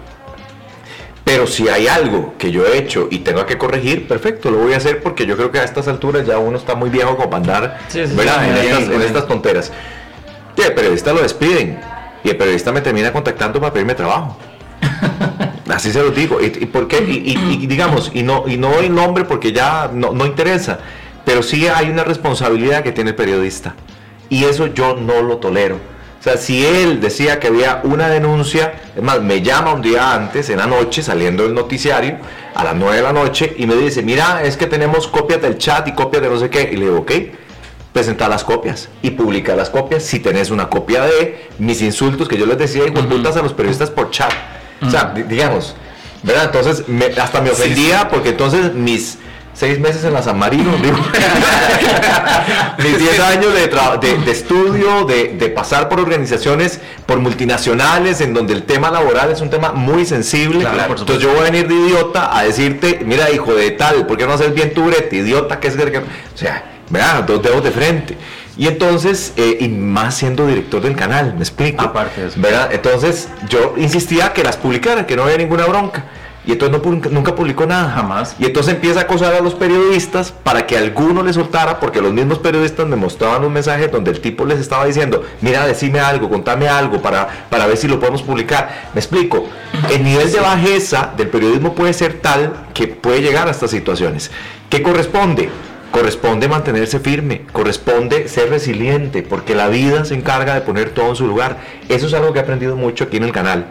Pero si hay algo que yo he hecho y tengo que corregir, perfecto, lo voy a hacer porque yo creo que a estas alturas ya uno está muy viejo como para andar Sí, sí, ¿verdad? sí, en, bien, estas, en estas tonteras. El periodista lo despiden y el periodista me termina contactando para pedirme trabajo. Así se lo digo. ¿Y, y por qué? Y, y- y digamos, y no, y no doy nombre porque ya no, no interesa. pero sí hay una responsabilidad que tiene el periodista. Y eso yo no lo tolero. O sea, si él decía que había una denuncia, es más, me llama un día antes, en la noche, saliendo del noticiario, a las 9 de la noche, y me dice, mira, es que tenemos copias del chat y copias de no sé qué. Y le digo, ok, presenta las copias y publica las copias. Si tenés una copia de mis insultos que yo les decía, hijo de putas a los periodistas por chat. O sea, di- digamos, ¿verdad? Entonces, me- hasta me ofendía porque entonces mis seis meses en la San Marino, digo, mis 10 años de, de- de estudio, de, de pasar por organizaciones, por multinacionales, en donde el tema laboral es un tema muy sensible. Claro, Entonces yo voy a venir de idiota a decirte, mira hijo de tal, ¿por qué no haces bien tu brete? Idiota, que es. O sea, ¿verdad? Dos dedos de frente. Y entonces, eh, y más siendo director del canal, me explico. Aparte de eso. ¿verdad? Entonces yo insistía que las publicaran, que no había ninguna bronca. Y entonces no nunca publicó nada. Jamás. Y entonces empieza a acosar a los periodistas para que alguno le soltara, porque los mismos periodistas me mostraban un mensaje donde el tipo les estaba diciendo, mira, decime algo, contame algo para, para ver si lo podemos publicar. Me explico, el nivel de bajeza del periodismo puede ser tal que puede llegar a estas situaciones. ¿Qué corresponde? Corresponde mantenerse firme, corresponde ser resiliente, porque la vida se encarga de poner todo en su lugar. Eso es algo que he aprendido mucho aquí en el canal.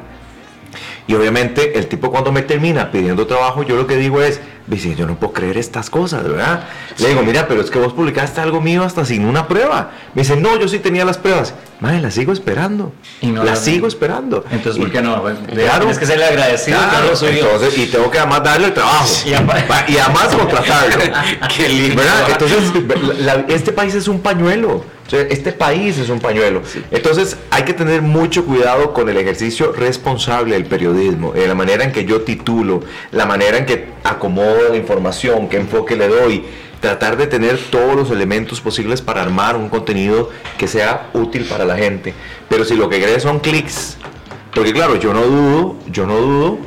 Y obviamente el tipo cuando me termina pidiendo trabajo, yo lo que digo es, dice, yo no puedo creer estas cosas, ¿verdad? Le digo, mira, pero es que vos publicaste algo mío hasta sin una prueba. Me dice, no, yo sí tenía las pruebas. Madre, las sigo esperando. Y no las sigo esperando. Entonces, ¿por qué no? Claro. Tienes que serle agradecido que Claro, suyo. entonces, y tengo que además darle el trabajo. Y además contratarlo. Qué lindo. ¿Verdad? Entonces, la- la- este país es un pañuelo. Este país es un pañuelo. Entonces, hay que tener mucho cuidado con el ejercicio responsable del periodismo, de la manera en que yo titulo, la manera en que acomodo la información, qué enfoque le doy. Tratar de tener todos los elementos posibles para armar un contenido que sea útil para la gente. Pero si lo que querés son clics, porque claro, yo no dudo, yo no dudo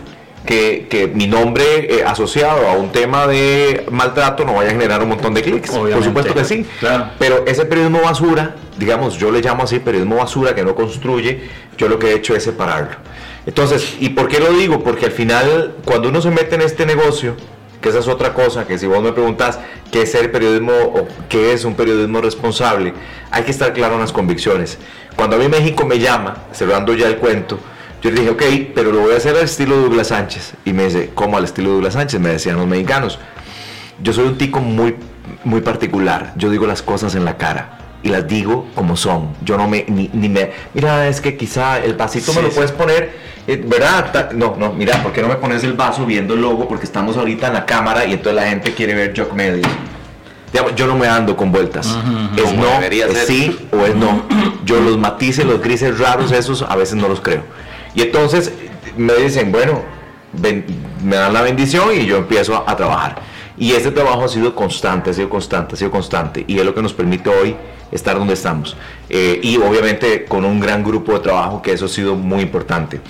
que, que mi nombre eh, asociado a un tema de maltrato no vaya a generar un montón de clics. Por supuesto que sí. Claro. Pero ese periodismo basura, digamos, yo le llamo así periodismo basura que no construye, yo lo que he hecho es separarlo. Entonces, ¿y por qué lo digo? Porque al final, cuando uno se mete en este negocio, que esa es otra cosa, que si vos me preguntas qué es ser periodismo o qué es un periodismo responsable, hay que estar claro en las convicciones. Cuando a mí México me llama, cerrando ya el cuento, yo le dije, ok, pero lo voy a hacer al estilo Douglas Sánchez. Y me dice, ¿cómo al estilo Douglas Sánchez? Me decían los mexicanos. Yo soy un tico muy, muy particular. Yo digo las cosas en la cara y las digo como son. Yo no me, ni, ni me, mira, es que quizá el vasito me lo sí. puedes poner, ¿verdad? Ta- No, no, mira, ¿por qué no me pones el vaso viendo el logo? Porque estamos ahorita en la cámara y entonces la gente quiere ver Jock Medios. Digamos, yo no me ando con vueltas. Es no, es ser. sí o es no. Yo los matices, los grises raros, esos a veces no los creo. Y entonces me dicen, bueno, ven- me dan la bendición y yo empiezo a, a trabajar. Y este trabajo ha sido constante, ha sido constante, ha sido constante. Y es lo que nos permite hoy estar donde estamos. Eh, y obviamente con un gran grupo de trabajo, que eso ha sido muy importante.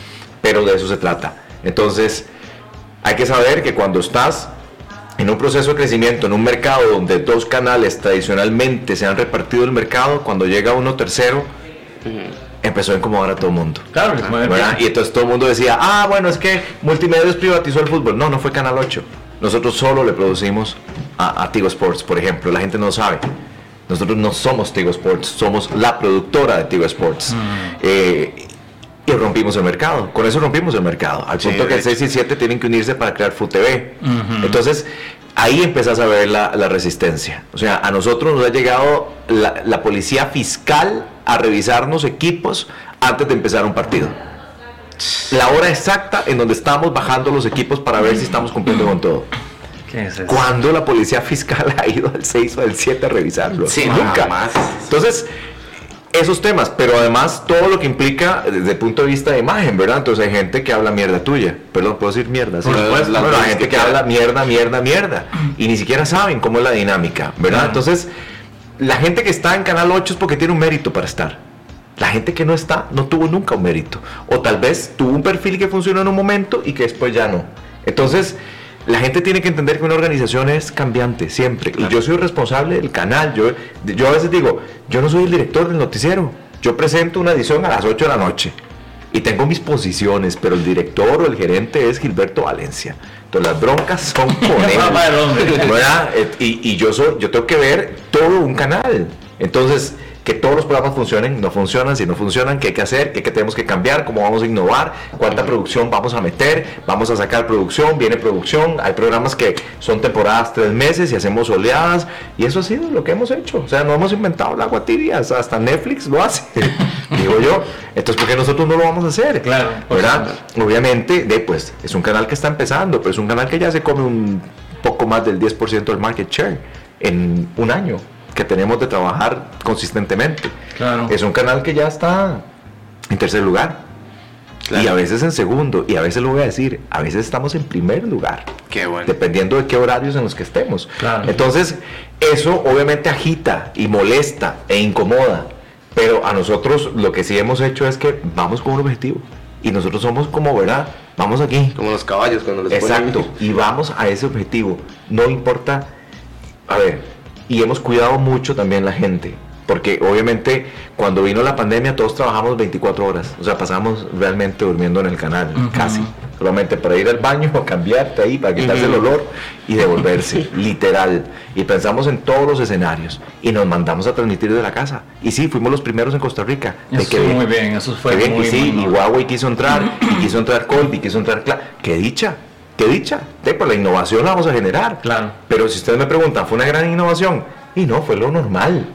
Pero de eso se trata. Entonces, hay que saber que cuando estás en un proceso de crecimiento, en un mercado donde dos canales tradicionalmente se han repartido el mercado, cuando llega uno tercero, empezó a incomodar a todo el mundo. Claro. Y entonces todo el mundo decía, ah, bueno, es que Multimedios privatizó el fútbol. No, no fue Canal 8. Nosotros solo le producimos a, a Tigo Sports, por ejemplo. La gente no sabe. Nosotros no somos Tigo Sports, somos la productora de Tigo Sports. Eh, y rompimos el mercado. Con eso rompimos el mercado. Al Sí, punto que el 6 y 7 tienen que unirse para crear FUTV. Entonces, ahí empezás a ver la, la resistencia. O sea, a nosotros nos ha llegado la, la policía fiscal a revisarnos equipos antes de empezar un partido. La hora exacta en donde estamos bajando los equipos para ver si estamos cumpliendo con todo. ¿Qué es eso? ¿Cuándo la policía fiscal ha ido al 6 o al 7 a revisarlo? Sí, nunca. jamás. Entonces, esos temas, pero además todo lo que implica desde el punto de vista de imagen, ¿verdad? Entonces hay gente que habla mierda tuya. Perdón, puedo decir mierda. ¿sí? Bueno, hay gente que habla mierda, mierda, mierda. Y ni siquiera saben cómo es la dinámica, ¿verdad? Claro. Entonces, la gente que está en Canal 8 es porque tiene un mérito para estar. La gente que no está no tuvo nunca un mérito. O tal vez tuvo un perfil que funcionó en un momento y que después ya no. Entonces, la gente tiene que entender que una organización es cambiante siempre. Y yo soy responsable del canal. Yo, yo a veces digo, yo no soy el director del noticiero. Yo presento una edición a las 8 de la noche. y tengo mis posiciones, pero el director o el gerente es Gilberto Valencia. Entonces las broncas son con él. Y, y yo, soy, yo tengo que ver todo un canal. Entonces, que todos los programas funcionen, no funcionan, si no funcionan, qué hay que hacer, qué, qué tenemos que cambiar, cómo vamos a innovar, cuánta producción vamos a meter, vamos a sacar producción, viene producción, hay programas que son temporadas tres meses y hacemos oleadas, y eso ha sido lo que hemos hecho, o sea, no hemos inventado el agua tibia, hasta Netflix lo hace, digo yo, entonces ¿por qué nosotros no lo vamos a hacer? Claro, ¿verdad? Obviamente, de, pues, es un canal que está empezando, pero es un canal que ya se come un poco más del 10% del market share en un año que tenemos de trabajar consistentemente. Claro. Es un canal que ya está en tercer lugar. Claro. Y a veces en segundo, y a veces lo voy a decir, a veces estamos en primer lugar, Qué bueno. dependiendo de qué horarios en los que estemos. Claro. Entonces, eso obviamente agita y molesta e incomoda, pero a nosotros lo que sí hemos hecho es que vamos con un objetivo. Y nosotros somos como, ¿verdad? Vamos aquí. Como los caballos cuando les ponen- Exacto, y vamos a ese objetivo. No importa, a ver, y hemos cuidado mucho también la gente, porque obviamente cuando vino la pandemia todos trabajamos 24 horas, o sea, pasamos realmente durmiendo en el canal, casi, solamente para ir al baño, cambiarte ahí, para quitarse el olor y devolverse, literal. Y pensamos en todos los escenarios y nos mandamos a transmitir de la casa. Y sí, fuimos los primeros en Costa Rica. Eso que estuvo muy bien, eso fue Qué bien, muy, y sí, muy y Huawei quiso entrar, y quiso entrar Colby, quiso entrar Cla- ¡Qué dicha! ¡Qué dicha! De, pues la innovación la vamos a generar. Claro. Pero si ustedes me preguntan, ¿fue una gran innovación? Y no, fue lo normal.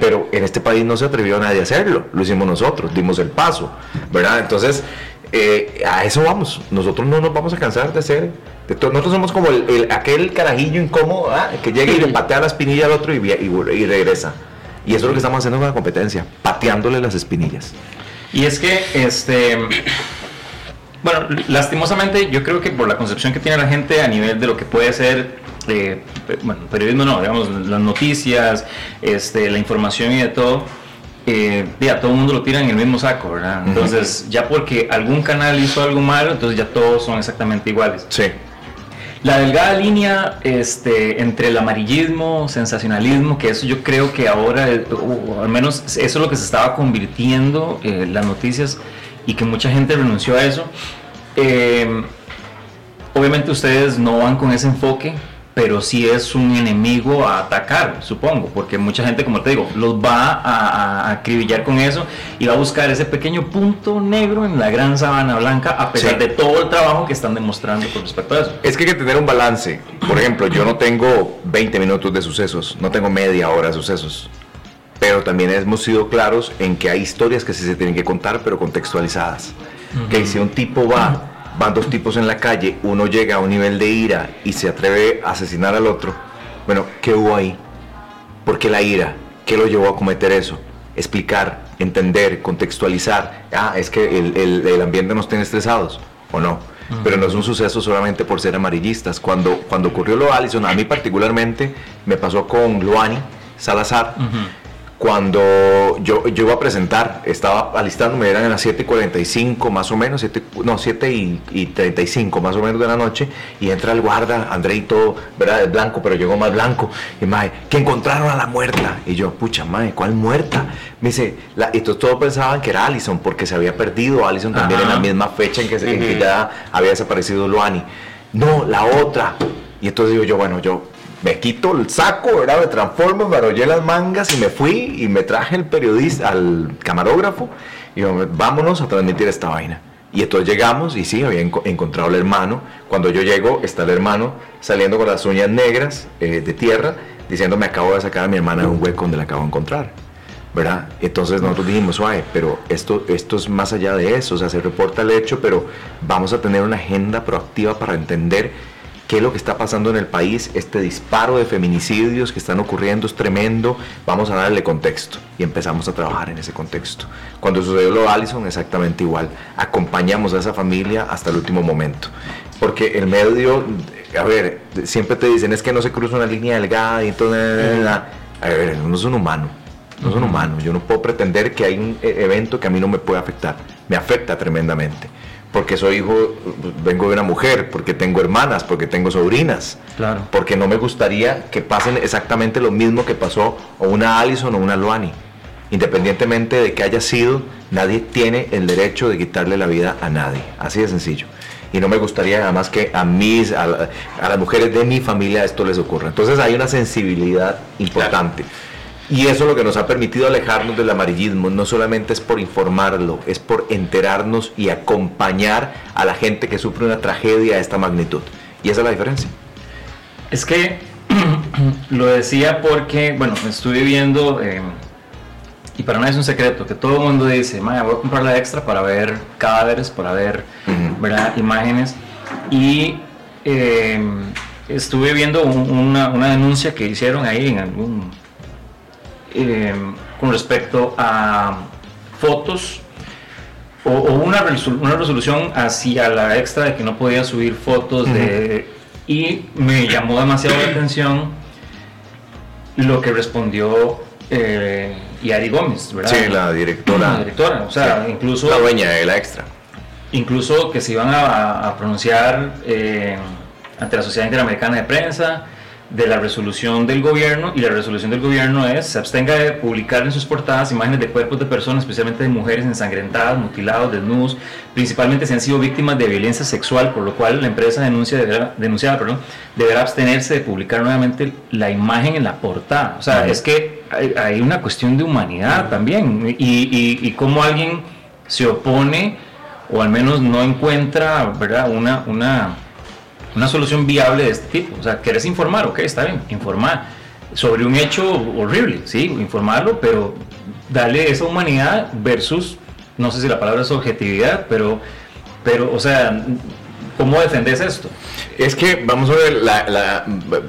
Pero en este país no se atrevió nadie a hacerlo. Lo hicimos nosotros, dimos el paso. ¿Verdad? Entonces, eh, a eso vamos. Nosotros no nos vamos a cansar de ser. de nosotros somos como el, el- aquel carajillo incómodo ¿ah? que llega y le patea la espinilla al otro y, y regresa. Y eso es lo que estamos haciendo con la competencia, pateándole las espinillas. Y es que, este, bueno, lastimosamente yo creo que por la concepción que tiene la gente a nivel de lo que puede ser, eh, bueno, periodismo no, digamos, las noticias, este, la información y de todo, eh, ya todo el mundo lo tira en el mismo saco, ¿verdad? Entonces, ya porque algún canal hizo algo malo, entonces ya todos son exactamente iguales. Sí. La delgada línea este, entre el amarillismo, sensacionalismo, que eso yo creo que ahora, o al menos eso es lo que se estaba convirtiendo eh, las noticias y que mucha gente renunció a eso. Eh, obviamente ustedes no van con ese enfoque, pero sí es un enemigo a atacar, supongo, porque mucha gente, como te digo, los va a, acribillar con eso y va a buscar ese pequeño punto negro en la gran sabana blanca, a pesar Sí. de todo el trabajo que están demostrando con respecto a eso. Es que hay que tener un balance. Por ejemplo, yo no tengo 20 minutos de sucesos, no tengo media hora de sucesos. Pero también hemos sido claros en que hay historias que sí se tienen que contar, pero contextualizadas. Que si un tipo va, van dos tipos en la calle, uno llega a un nivel de ira y se atreve a asesinar al otro. Bueno, ¿qué hubo ahí? ¿Por qué la ira? ¿Qué lo llevó a cometer eso? Explicar, entender, contextualizar. Ah, es que el, el- el ambiente nos tiene estresados, ¿o no? Pero no es un suceso solamente por ser amarillistas. Cuando, cuando ocurrió lo de Allison, a mí particularmente me pasó con Luani Salazar. Cuando yo, yo iba a presentar, estaba alistándome, eran a las 7.45 más o menos, 7, no, 7 y, y 35 más o menos de la noche, y entra el guarda, Andreito, ¿verdad? Es blanco, pero llegó más blanco, y mae, que encontraron a la muerta. Y yo, pucha, mae, ¿cuál muerta? Me dice, la, y todos, todos pensaban que era Allison, porque se había perdido Allison también Ajá. en la misma fecha en que, se- en que ya había desaparecido Luani. No, la otra. Y entonces digo yo, bueno, yo me quito el saco, ¿verdad? Me transformo, me arrollé las mangas y me fui y me traje el periodista, al camarógrafo y digo, vámonos a transmitir esta vaina. Y entonces llegamos y sí, había enco- encontrado al hermano. Cuando yo llego, está el hermano saliendo con las uñas negras eh, de tierra, diciendo, me acabo de sacar a mi hermana de un hueco donde la acabo de encontrar. ¿verdad? Entonces nosotros dijimos, suave, pero esto, esto es más allá de eso, o sea, se reporta el hecho, pero vamos a tener una agenda proactiva para entender qué es lo que está pasando en el país, este disparo de feminicidios que están ocurriendo es tremendo, vamos a darle contexto y empezamos a trabajar en ese contexto. Cuando sucedió lo de Allison, exactamente igual, acompañamos a esa familia hasta el último momento, porque el medio, a ver, siempre te dicen, es que no se cruza una línea delgada y entonces, a ver, uno es un humano, no son humanos. Yo no puedo pretender que hay un e- evento que a mí no me puede afectar. Me afecta tremendamente. Porque soy hijo, vengo de una mujer, porque tengo hermanas, porque tengo sobrinas. Claro. Porque no me gustaría que pasen exactamente lo mismo que pasó o una Allison o una Luani. Independientemente de que haya sido, nadie tiene el derecho de quitarle la vida a nadie. Así de sencillo. Y no me gustaría además que a mis, a, la- a las mujeres de mi familia esto les ocurra. Entonces hay una sensibilidad importante. Y eso es lo que nos ha permitido alejarnos del amarillismo. No solamente es por informarlo, es por enterarnos y acompañar a la gente que sufre una tragedia de esta magnitud. Y esa es la diferencia. Es que lo decía porque, bueno, estuve viendo, eh, y para nadie es un secreto, que todo el mundo dice, "Mae, voy a comprar la extra para ver cadáveres, para ver. ¿verdad? imágenes. Y eh, estuve viendo un- una, una denuncia que hicieron ahí en algún, eh, con respecto a fotos o, o una, resol- una resolución hacia la extra de que no podía subir fotos de... Y me llamó demasiado la atención lo que respondió eh, Yari Gómez, ¿verdad? Sí, la directora. La directora, o sea, Sí. incluso La dueña de la extra. incluso que se iban a, a pronunciar eh, ante la Sociedad Interamericana de Prensa de la resolución del gobierno y la resolución del gobierno es se abstenga de publicar en sus portadas imágenes de cuerpos de personas, especialmente de mujeres ensangrentadas, mutilados, desnudos, principalmente si han sido víctimas de violencia sexual, por lo cual la empresa denuncia deberá, denunciada perdón, deberá abstenerse de publicar nuevamente la imagen en la portada. O sea, es que hay, hay una cuestión de humanidad también y, y, y cómo alguien se opone o al menos no encuentra ¿verdad? Una, una, una solución viable de este tipo. O sea, querés informar, ok, está bien, informar sobre un hecho horrible, sí, informarlo, pero darle esa humanidad versus, no sé si la palabra es objetividad, pero, pero o sea, ¿cómo defendes esto? Es que, vamos a ver, la,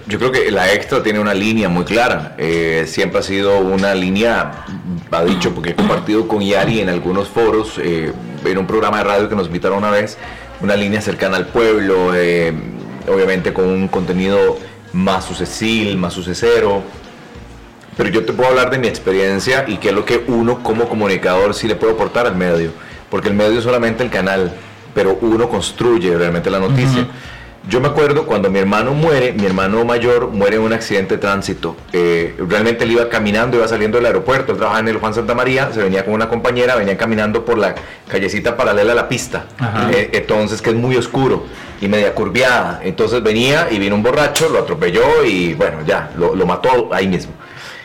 yo creo que la extra tiene una línea muy clara. Eh, siempre ha sido una línea, ha dicho, porque he compartido con Yari en algunos foros, eh, en un programa de radio que nos invitaron una vez, una línea cercana al pueblo, eh, obviamente con un contenido más sucesil, más sucesero. Pero yo te puedo hablar de mi experiencia y qué es lo que uno como comunicador sí le puede aportar al medio. Porque el medio es solamente el canal, pero uno construye realmente la noticia. Yo me acuerdo cuando mi hermano muere, mi hermano mayor muere en un accidente de tránsito. Eh, realmente él iba caminando, iba saliendo del aeropuerto, él trabajaba en el Juan Santa María, se venía con una compañera, venía caminando por la callecita paralela a la pista. Eh, entonces, que es muy oscuro y media curviada. Entonces venía y vino un borracho, lo atropelló y bueno, ya, lo, lo mató ahí mismo.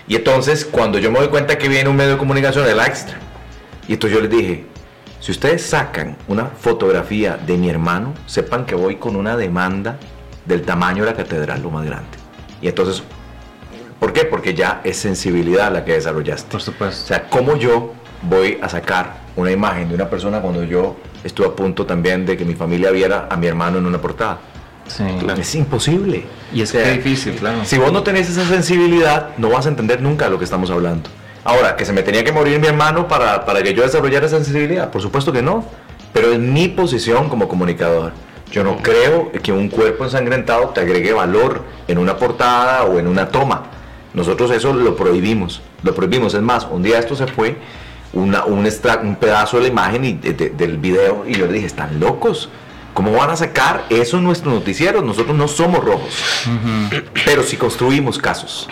Y entonces, cuando yo me doy cuenta que viene un medio de comunicación, el extra. Y entonces yo les dije, si ustedes sacan una fotografía de mi hermano, sepan que voy con una demanda del tamaño de la catedral, lo más grande. Y entonces, ¿por qué? Porque ya es sensibilidad la que desarrollaste. Por O supuesto. sea, ¿cómo yo voy a sacar una imagen de una persona cuando yo estuve a punto también de que mi familia viera a mi hermano en una portada? Sí. Es imposible. Y es O sea, que difícil, claro. Si vos no tenés esa sensibilidad, no vas a entender nunca lo que estamos hablando. Ahora, que se me tenía que morir mi hermano para, para que yo desarrollara esa sensibilidad, por supuesto que no. Pero es mi posición como comunicador. Yo no creo que un cuerpo ensangrentado te agregue valor en una portada o en una toma. Nosotros eso lo prohibimos. Lo prohibimos. Es más, un día esto se fue, una, un, extra- un pedazo de la imagen y de- de- del video, y yo le dije, están locos. ¿Cómo van a sacar eso en nuestros noticieros? Nosotros no somos rojos pero si construimos casos.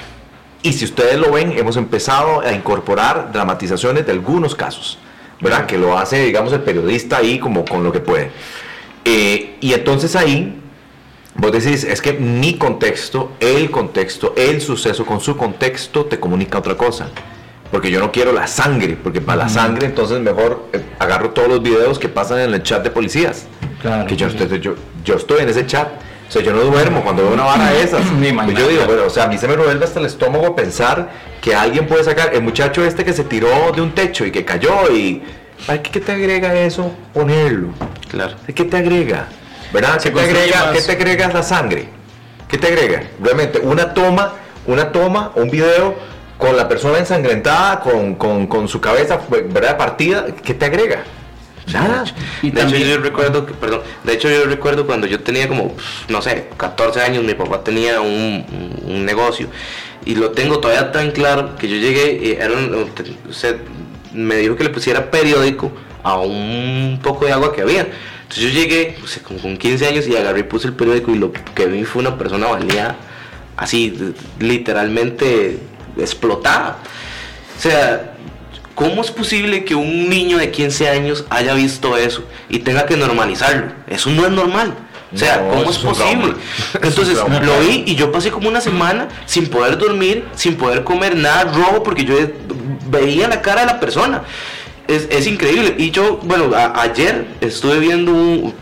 Y si ustedes lo ven, hemos empezado a incorporar dramatizaciones de algunos casos, ¿verdad? Que lo hace, digamos, el periodista ahí como con lo que puede. Eh, y entonces ahí, vos decís, es que mi contexto, el contexto, el suceso con su contexto te comunica otra cosa. Porque yo no quiero la sangre, porque para la sangre entonces mejor eh, agarro todos los videos que pasan en el chat de policías. Claro. Que yo, estoy, yo, yo estoy en ese chat. O sea, yo no duermo cuando veo una vara de esas. Ni Pues yo digo, bueno, o sea, a mí se me revuelve hasta el estómago pensar que alguien puede sacar el muchacho este que se tiró de un techo y que cayó y... Ay, ¿Qué te agrega eso? Ponerlo. Claro. ¿Qué te agrega? ¿Verdad? ¿Qué te agrega. ¿Qué te agrega la sangre? ¿Qué te agrega? Realmente, una toma, una toma, un video con la persona ensangrentada, con, con, con su cabeza, ¿verdad? Partida, ¿qué te agrega? Nada. Y de también- hecho yo recuerdo que, perdón, de hecho yo recuerdo cuando yo tenía como, no sé, 14 años, mi papá tenía un, negocio y lo tengo todavía tan claro que yo llegué y era un- usted me dijo que le pusiera periódico a un poco de agua que había. Entonces yo llegué, pues, como con 15 años y agarré y puse el periódico y lo que vi fue una persona baleada, así, literalmente explotada. O sea, ¿cómo es posible que un niño de 15 años haya visto eso y tenga que normalizarlo? Eso no es normal. O sea, No, ¿cómo es posible? Entonces lo vi y yo pasé como una semana sin poder dormir, sin poder comer nada rojo porque yo veía la cara de la persona. Es, es increíble. Y yo, bueno, a- ayer estuve viendo un...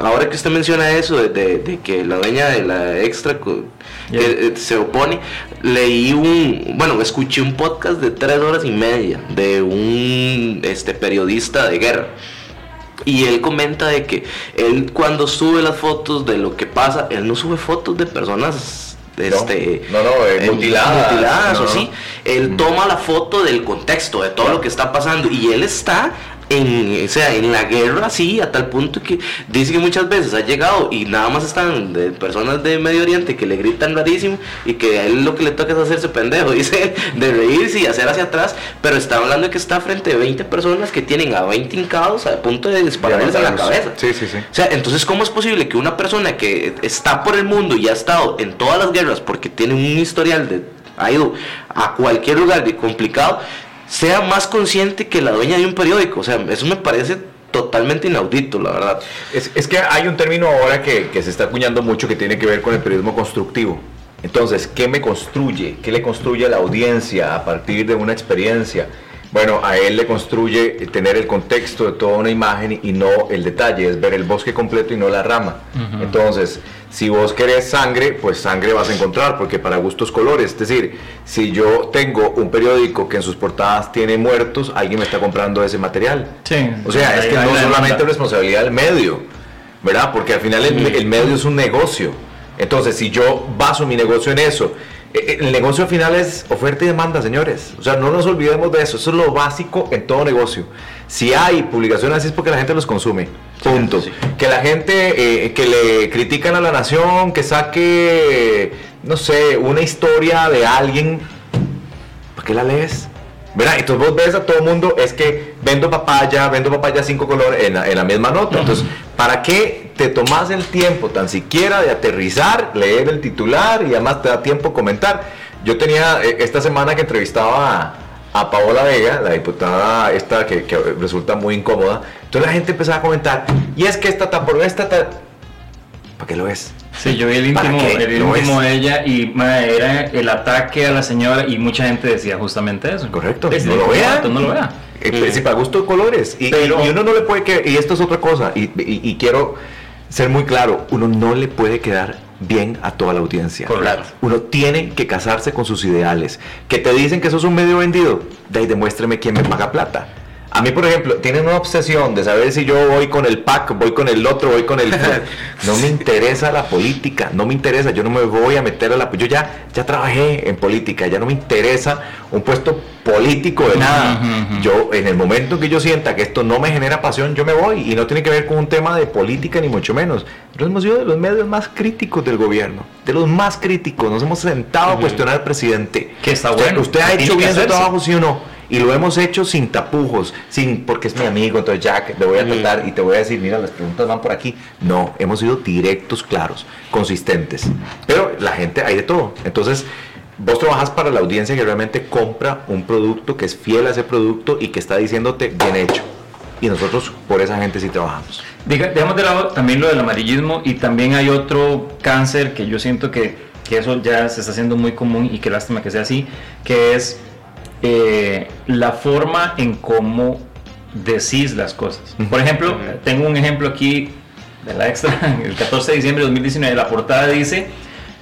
Ahora que usted menciona eso de, de- de que la dueña de la extra co- que, Yeah. eh, se opone, leí un, bueno, escuché un podcast de tres horas y media de un este, periodista de guerra. Y él comenta de que él cuando sube las fotos de lo que pasa, él no sube fotos de personas este, no, no, eh, eh, mutiladas, mutiladas no, o no. sí. Él toma la foto del contexto, de todo lo que está pasando. Y él está en, o sea, en la guerra así, a tal punto que dice que muchas veces ha llegado y nada más están de personas de Medio Oriente que le gritan rarísimo y que a él lo que le toca es hacerse pendejo, dice, de reírse y hacer hacia atrás, pero está hablando de que está frente a 20 personas que tienen a 20 hincados a punto de dispararles en la cabeza. Sí, sí, sí. O sea, entonces, ¿cómo es posible que una persona que está por el mundo y ha estado en todas las guerras porque tiene un historial de. ha ido a cualquier lugar complicado, sea más consciente que la dueña de un periódico? O sea, eso me parece totalmente inaudito, la verdad. Es, es que hay un término ahora que, que se está acuñando mucho que tiene que ver con el periodismo constructivo. Entonces, ¿qué me construye? ¿Qué le construye a la audiencia a partir de una experiencia? Bueno, a él le construye tener el contexto de toda una imagen y no el detalle, es ver el bosque completo y no la rama. Entonces, si vos querés sangre, pues sangre vas a encontrar, porque para gustos colores. Es decir, si yo tengo un periódico que en sus portadas tiene muertos, alguien me está comprando ese material. Sí. O sea, es que ahí no la solamente es responsabilidad del medio, ¿verdad? Porque al final el, el medio es un negocio. Entonces, si yo baso mi negocio en eso, eh, el negocio al final es oferta y demanda, señores. O sea, no nos olvidemos de eso. Eso es lo básico en todo negocio. Si hay publicaciones así es porque la gente los consume. Punto. sí. Que la gente eh, que le critican a la nación, que saque, no sé, una historia de alguien ¿Para qué la lees? ¿Verdad? Entonces vos ves a todo el mundo, es que vendo papaya, vendo papaya cinco colores en la, en la misma nota. Entonces, ¿para qué te tomas el tiempo tan siquiera de aterrizar, leer el titular y además te da tiempo comentar? Yo tenía eh, esta semana que entrevistaba a, a Paola Vega, la diputada esta que, que resulta muy incómoda. Entonces la gente empezaba a comentar, y es que esta está por esta, ta-". ¿para qué lo ves? Sí, yo vi el ¿Para íntimo, el íntimo es. de ella y era el ataque a la señora y mucha gente decía justamente eso. Correcto, no lo vea. No lo vea. Eh, para gusto de colores. Y, Pero- y uno no le puede que y esto es otra cosa, y, y- y quiero ser muy claro, uno no le puede quedar bien a toda la audiencia. Correcto. Uno tiene que casarse con sus ideales. Que te dicen que sos un medio vendido, de ahí demuéstreme quién me paga plata. A mí, por ejemplo, tienen una obsesión de saber si yo voy con el PAC, voy con el otro, voy con el... No me interesa la política, no me interesa, yo no me voy a meter a la... Yo ya, ya trabajé en política, ya no me interesa un puesto político de nada. Yo, en el momento que yo sienta que esto no me genera pasión, yo me voy. Y no tiene que ver con un tema de política, ni mucho menos. Nosotros hemos sido de los medios más críticos del gobierno, de los más críticos. Nos hemos sentado a cuestionar al presidente. Que está Usted- bueno, Usted ha tiene hecho bien su trabajo, sí o no. Y lo hemos hecho sin tapujos, sin porque es mi amigo, entonces ya que te voy a tratar y te voy a decir, mira, las preguntas van por aquí. No, hemos sido directos, claros, consistentes. Pero la gente hay de todo. Entonces, vos trabajas para la audiencia que realmente compra un producto, que es fiel a ese producto y que está diciéndote bien hecho. Y nosotros por esa gente sí trabajamos. Diga- Dejamos de lado también lo del amarillismo y también hay otro cáncer que yo siento que, que eso ya se está haciendo muy común y qué lástima que sea así, que es eh, la forma en cómo decís las cosas. Por ejemplo, tengo un ejemplo aquí de la extra, el 14 de diciembre de 2019, la portada dice,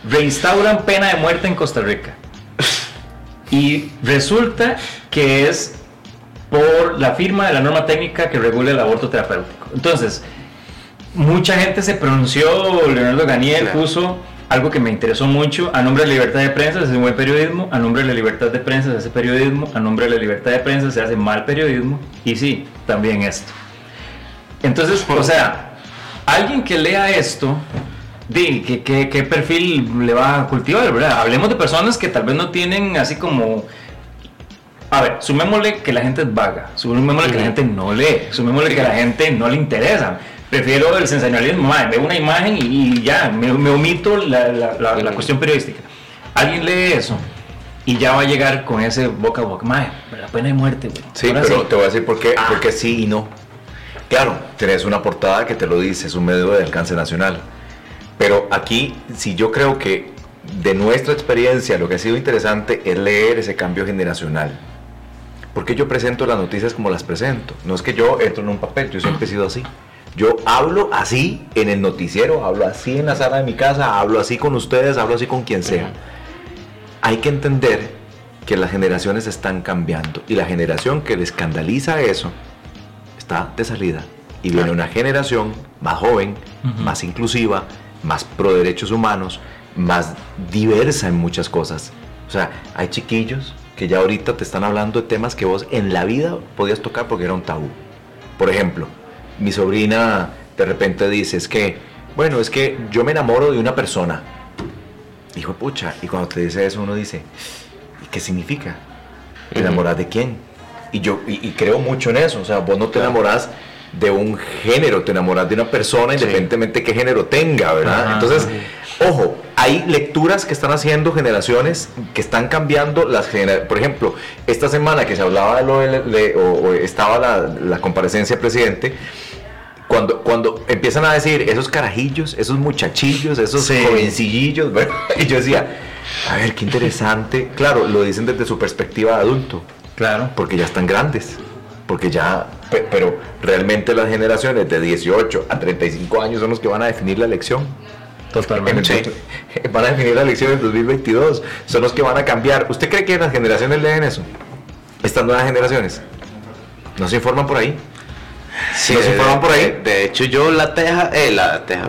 reinstauran pena de muerte en Costa Rica. Y resulta que es por la firma de la norma técnica que regula el aborto terapéutico. Entonces, mucha gente se pronunció, Leonardo Ganiel Claro. puso algo que me interesó mucho, a nombre de la libertad de prensa se hace buen periodismo, a nombre de la libertad de prensa se hace periodismo, a nombre de la libertad de prensa se hace mal periodismo, y sí, también esto. Entonces, o sea, alguien que lea esto, ¿qué, qué, qué perfil le va a cultivar, verdad? Hablemos de personas que tal vez no tienen así como... A ver, sumémosle que la gente es vaga, sumémosle que la gente no lee, sumémosle que la gente no le interesa. Prefiero el sensacionalismo, madre, veo una imagen y, y ya, me, me omito la, la- la- la cuestión periodística. Alguien lee eso y ya va a llegar con ese boca a boca. Mae, la pena de muerte, güey. Sí, Ahora pero sí. te voy a decir por qué, Ah. porque sí y no. Claro, tenés una portada que te lo dice, es un medio de alcance nacional. Pero aquí, si yo creo que de nuestra experiencia lo que ha sido interesante es leer ese cambio generacional. Porque yo presento las noticias como las presento. No es que yo entro en un papel, yo siempre he sido así. Yo hablo así en el noticiero, hablo así en la sala de mi casa, hablo así con ustedes, hablo así con quien sea. Hay que entender que las generaciones están cambiando y la generación que le escandaliza eso está de salida. Y viene una generación más joven, más inclusiva, más pro derechos humanos, más diversa en muchas cosas. O sea, hay chiquillos que ya ahorita te están hablando de temas que vos en la vida podías tocar porque era un tabú. Por ejemplo, mi sobrina de repente dice, es que, bueno, es que yo me enamoro de una persona. Hijo de pucha, y cuando te dice eso uno dice, ¿y qué significa? ¿Te Ujú. enamoras de quién? Y yo y, y creo mucho en eso, o sea, vos no te Claro. enamoras de un género, te enamoras de una persona Sí. independientemente de qué género tenga, ¿verdad? Ajá. Entonces, ojo, hay lecturas que están haciendo generaciones que están cambiando las generaciones. Por ejemplo, esta semana que se hablaba de lo de- o, o estaba la, la comparecencia del presidente, cuando, cuando empiezan a decir esos carajillos, esos muchachillos, esos Sí. jovencillillos, ¿verdad? y yo decía, a ver, qué interesante. Claro, lo dicen desde su perspectiva de adulto, Claro. porque ya están grandes, porque ya, pe- pero realmente las generaciones de 18 a 35 años son los que van a definir la elección. Totalmente. Van a definir la elección en 2022, son los que van a cambiar. ¿Usted cree que las generaciones leen eso? Estas nuevas generaciones. ¿No se informan por ahí? Sí, ¿Nos de- informan por ahí? De, de hecho, yo la teja, eh, la teja,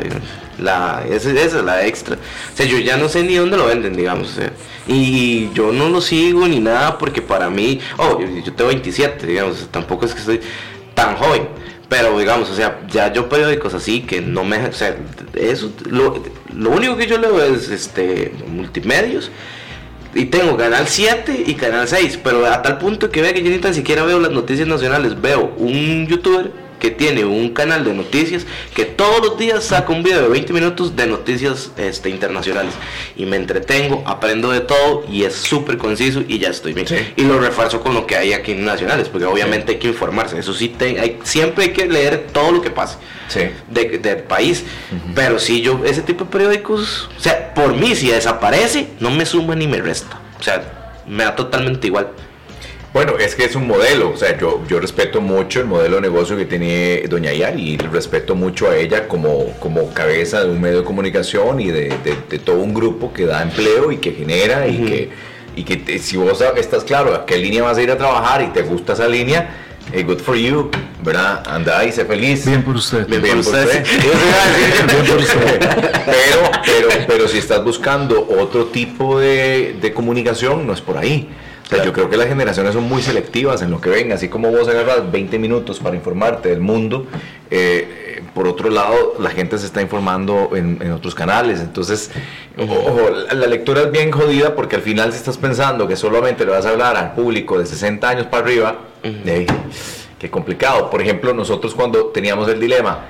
la, esa, esa es la extra. O sea, yo ya no sé ni dónde lo venden, digamos. o sea, y yo no lo sigo ni nada porque para mí, oh, yo, yo tengo 27, digamos, tampoco es que estoy tan joven. Pero digamos, o sea, ya yo periódicos así que no me, o sea, eso, lo, lo único que yo leo es este multimedios y tengo Canal 7 y Canal 6, pero a tal punto que vea que yo ni tan siquiera veo las noticias nacionales, veo un youtuber que tiene un canal de noticias que todos los días saca un video de 20 minutos de noticias este, internacionales y me entretengo, aprendo de todo y es súper conciso y ya estoy bien. Sí. Y lo refuerzo con lo que hay aquí en nacionales, porque obviamente hay que informarse, eso sí, te- hay, siempre hay que leer todo lo que pase Sí. de- del país. Pero si yo, ese tipo de periódicos, o sea, por mí, si desaparece, no me suma ni me resta. O sea, me da totalmente igual. Bueno, es que es un modelo, o sea, yo, yo respeto mucho el modelo de negocio que tiene Doña Yari y respeto mucho a ella como, como cabeza de un medio de comunicación y de, de- de todo un grupo que da empleo y que genera y que, y que te- si vos estás claro a qué línea vas a ir a trabajar y te gusta esa línea, eh, good for you, ¿verdad? Anda y sé feliz. por usted. Bien Bien por por usted. usted. Bien por usted. Pero, pero, pero si estás buscando otro tipo de, de comunicación, no es por ahí. O sea, yo creo que las generaciones son muy selectivas en lo que ven, así como vos agarras 20 minutos para informarte del mundo, eh, por otro lado, la gente se está informando en, en otros canales. Entonces, ojo, la, la lectura es bien jodida porque al final si estás pensando que solamente le vas a hablar al público de 60 años para arriba, eh, qué complicado. Por ejemplo, nosotros cuando teníamos el dilema,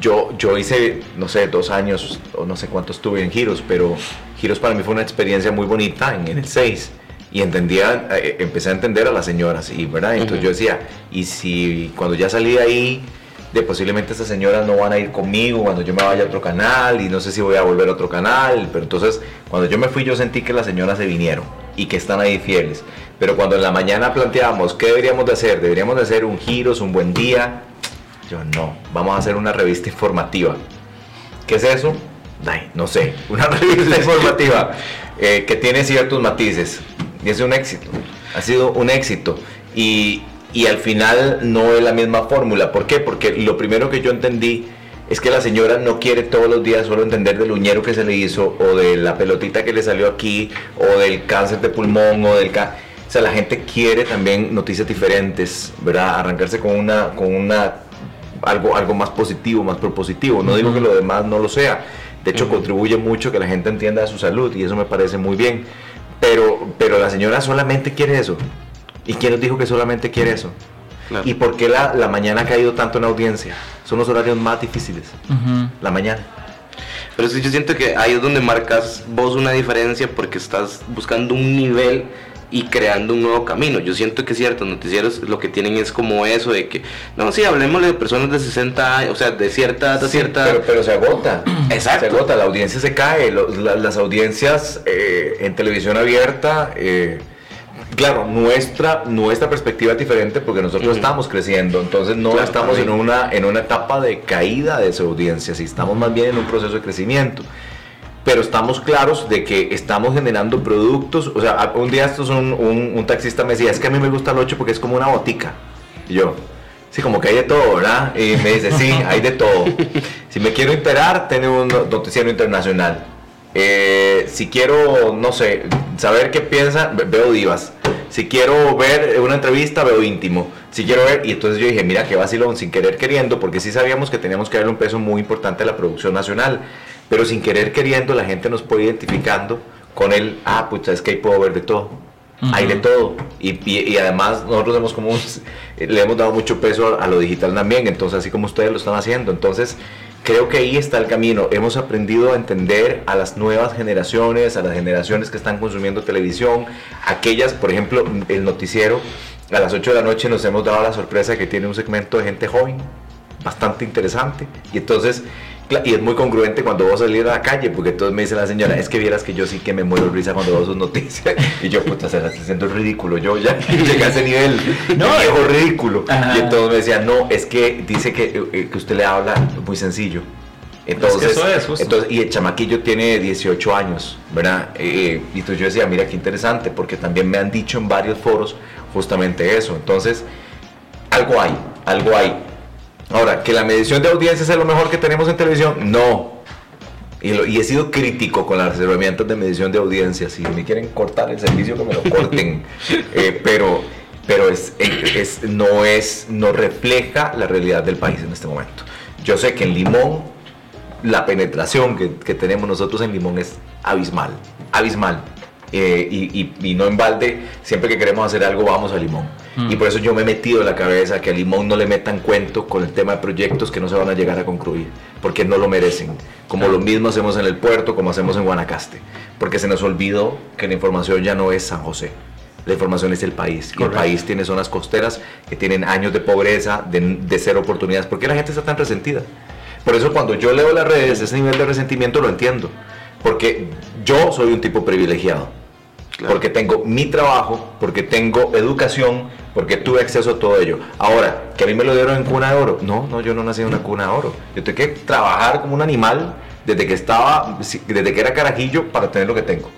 yo, yo hice, no sé, dos años o no sé cuánto estuve en Giros, pero Giros para mí fue una experiencia muy bonita en, en el 6 y entendía, eh, empecé a entender a las señoras y verdad, entonces yo decía, y si cuando ya salí de ahí, de posiblemente estas señoras no van a ir conmigo cuando yo me vaya a otro canal y no sé si voy a volver a otro canal, pero entonces cuando yo me fui yo sentí que las señoras se vinieron y que están ahí fieles, pero cuando en la mañana planteábamos qué deberíamos de hacer, deberíamos de hacer un Giros, un buen día, yo no, vamos a hacer una revista informativa. ¿Qué es eso? Ay, no sé, una revista informativa eh, que tiene ciertos matices y es un éxito, ha sido un éxito y, y al final no es la misma fórmula. ¿Por qué? Porque lo primero que yo entendí es que la señora no quiere todos los días solo entender del uñero que se le hizo o de la pelotita que le salió aquí o del cáncer de pulmón o del ca- o sea, la gente quiere también noticias diferentes, ¿verdad? Arrancarse con una con una algo, algo más positivo, más propositivo. No digo que lo demás no lo sea. De hecho, contribuye mucho que la gente entienda su salud y eso me parece muy bien. Pero, pero la señora solamente quiere eso. ¿Y quién nos dijo que solamente quiere eso? Claro. ¿Y por qué la, la mañana ha caído tanto en audiencia? Son los horarios más difíciles. La mañana. Pero sí, yo siento que ahí es donde marcas vos una diferencia porque estás buscando un nivel y creando un nuevo camino. Yo siento que ciertos noticieros lo que tienen es como eso de que, no, sí, hablemos de personas de 60 años, o sea, de cierta Sí, cierta... Pero, pero se agota. Exacto. Se agota, la audiencia se cae. lo- la- las audiencias eh, en televisión abierta, eh, claro, nuestra, nuestra perspectiva es diferente porque nosotros estamos creciendo. Entonces no Claro, estamos en una, en una etapa de caída de esa audiencia, si estamos más bien en un proceso de crecimiento. Pero estamos claros de que estamos generando productos. O sea, un día estos un, un, un taxista me decía, es que a mí me gusta el 8 porque es como una botica. Y yo, sí, como que hay de todo, ¿verdad? Y me dice, sí, hay de todo. Si me quiero enterar, tiene un noticiero internacional. Eh, si quiero, no sé, saber qué piensan, ve- veo divas. Si quiero ver una entrevista, veo íntimo. Si quiero ver, y entonces yo dije, mira, qué vacilón, sin querer queriendo, porque sí sabíamos que teníamos que darle un peso muy importante a la producción nacional. Pero sin querer queriendo, la gente nos puede identificando con el, ah, pucha, es que ahí puedo ver de todo. Hay de todo. Y, y- y además nosotros hemos como un- le hemos dado mucho peso a, a lo digital también, entonces así como ustedes lo están haciendo. Entonces creo que ahí está el camino. Hemos aprendido a entender a las nuevas generaciones, a las generaciones que están consumiendo televisión, aquellas, por ejemplo, el noticiero. A las 8 de la noche nos hemos dado la sorpresa que tiene un segmento de gente joven, bastante interesante. Y entonces, y es muy congruente cuando vos salís a la calle, porque entonces me dice la señora, es que vieras que yo sí que me muero de risa cuando veo sus noticias. Y yo, puta, se la estoy haciendo ridículo. Yo ya llegué a ese nivel. No, viejo ridículo. Ajá. Y entonces me decía, no, es que dice que, eh, que usted le habla muy sencillo. Entonces, eso es, entonces, y el chamaquillo tiene 18 años, ¿verdad? Eh, y entonces yo decía, mira qué interesante, porque también me han dicho en varios foros justamente eso. Entonces, algo hay, algo hay. Ahora, que la medición de audiencias es lo mejor que tenemos en televisión, no. Y, lo- y he sido crítico con las herramientas de medición de audiencias. Si me quieren cortar el servicio, que me lo corten. Eh, pero pero es, es- no, es, no refleja la realidad del país en este momento. Yo sé que en Limón la penetración que, que tenemos nosotros en Limón es abismal, abismal. Eh, y, y- y no en balde, siempre que queremos hacer algo vamos a Limón. Mm. Y por eso yo me he metido en la cabeza que a Limón no le metan cuento con el tema de proyectos que no se van a llegar a concluir, porque no lo merecen. Como lo mismo hacemos en el puerto, como hacemos en Guanacaste, porque se nos olvidó que la información ya no es San José. La información es el país. Y el país tiene zonas costeras que tienen años de pobreza, de, de cero oportunidades. ¿Por qué la gente está tan resentida? Por eso cuando yo leo las redes, ese nivel de resentimiento lo entiendo. Porque yo soy un tipo privilegiado. Porque tengo mi trabajo, porque tengo educación, porque tuve acceso a todo ello. Ahora, que a mí me lo dieron en cuna de oro. No, no, yo no nací en una cuna de oro. Yo tuve que trabajar como un animal desde que estaba, desde que era carajillo para tener lo que tengo.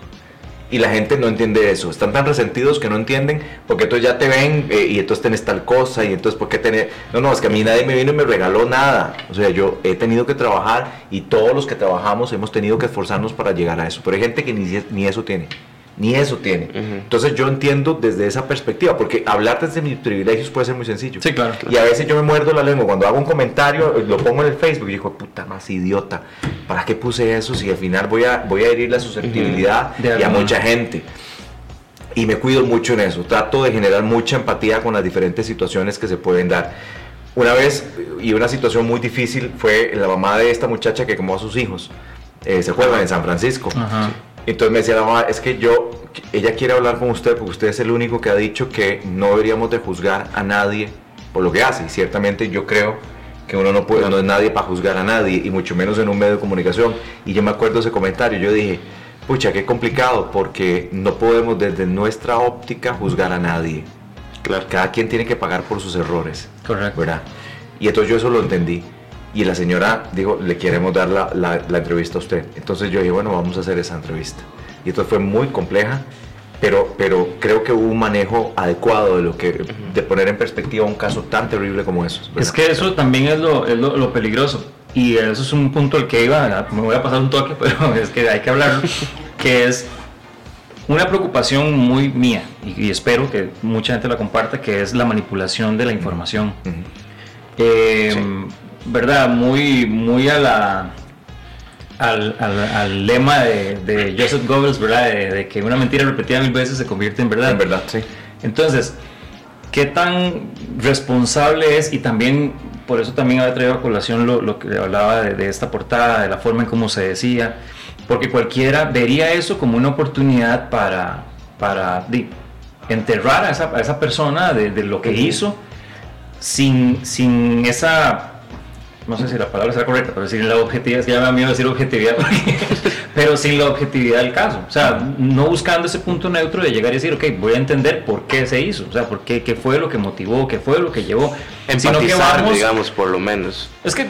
Y la gente no entiende eso. Están tan resentidos que no entienden porque entonces ya te ven eh, y entonces tenés tal cosa y entonces ¿por qué tener? No, no, es que a mí nadie me vino y me regaló nada. O sea, yo he tenido que trabajar y todos los que trabajamos hemos tenido que esforzarnos para llegar a eso. Pero hay gente que ni eso tiene. Ni eso tiene. Ujú. Entonces yo entiendo desde esa perspectiva, porque hablar desde mis privilegios puede ser muy sencillo. Sí, claro. Y a veces yo me muerdo la lengua. Cuando hago un comentario, lo pongo en el Facebook y digo, puta más idiota. ¿Para qué puse eso si al final voy a, voy a herir la susceptibilidad De y a mucha gente? Y me cuido mucho en eso. Trato de generar mucha empatía con las diferentes situaciones que se pueden dar. Una vez, y una situación muy difícil, fue la mamá de esta muchacha que quemó a sus hijos. Eh, se juegan en San Francisco. Ajá. Entonces me decía la mamá, es que yo, ella quiere hablar con usted porque usted es el único que ha dicho que no deberíamos de juzgar a nadie por lo que hace. Y ciertamente yo creo que uno no puede, no es nadie para juzgar a nadie, y mucho menos en un medio de comunicación. Y yo me acuerdo ese comentario, yo dije, pucha, qué complicado, porque no podemos desde nuestra óptica juzgar a nadie. Claro. Cada quien tiene que pagar por sus errores. Correcto. ¿verdad? Y entonces yo eso lo entendí. Y la señora dijo, le queremos dar la, la- la entrevista a usted. Entonces yo dije, bueno, vamos a hacer esa entrevista. Y esto fue muy compleja, pero, pero creo que hubo un manejo adecuado de lo que de poner en perspectiva un caso tan terrible como eso. Es que eso también es lo, es lo, lo peligroso. Y eso es un punto al que iba, ¿verdad? me voy a pasar un toque, pero es que hay que hablarlo, que es una preocupación muy mía, y, y espero que mucha gente la comparta, que es la manipulación de la información. Ujú. Eh, ¿Verdad? Muy, muy a la... Al, al- al lema de, de Joseph Goebbels, ¿verdad? De, de que una mentira repetida mil veces se convierte en verdad. En verdad, sí. Entonces, ¿qué tan responsable es y también por eso también había traído a colación lo, lo que hablaba de, de, esta portada, de la forma en cómo se decía, porque cualquiera vería eso como una oportunidad para, para enterrar a esa, a esa persona de, de, lo que hizo sin, sin esa no sé si la palabra será correcta, pero sin la objetividad, es que ya me da miedo decir objetividad, porque, pero sin la objetividad del caso. O sea, no buscando ese punto neutro de llegar y decir, ok, voy a entender por qué se hizo, o sea, por qué, qué fue lo que motivó, qué fue lo que llevó. Empatizar, sino que vamos, digamos, por lo menos. Es que.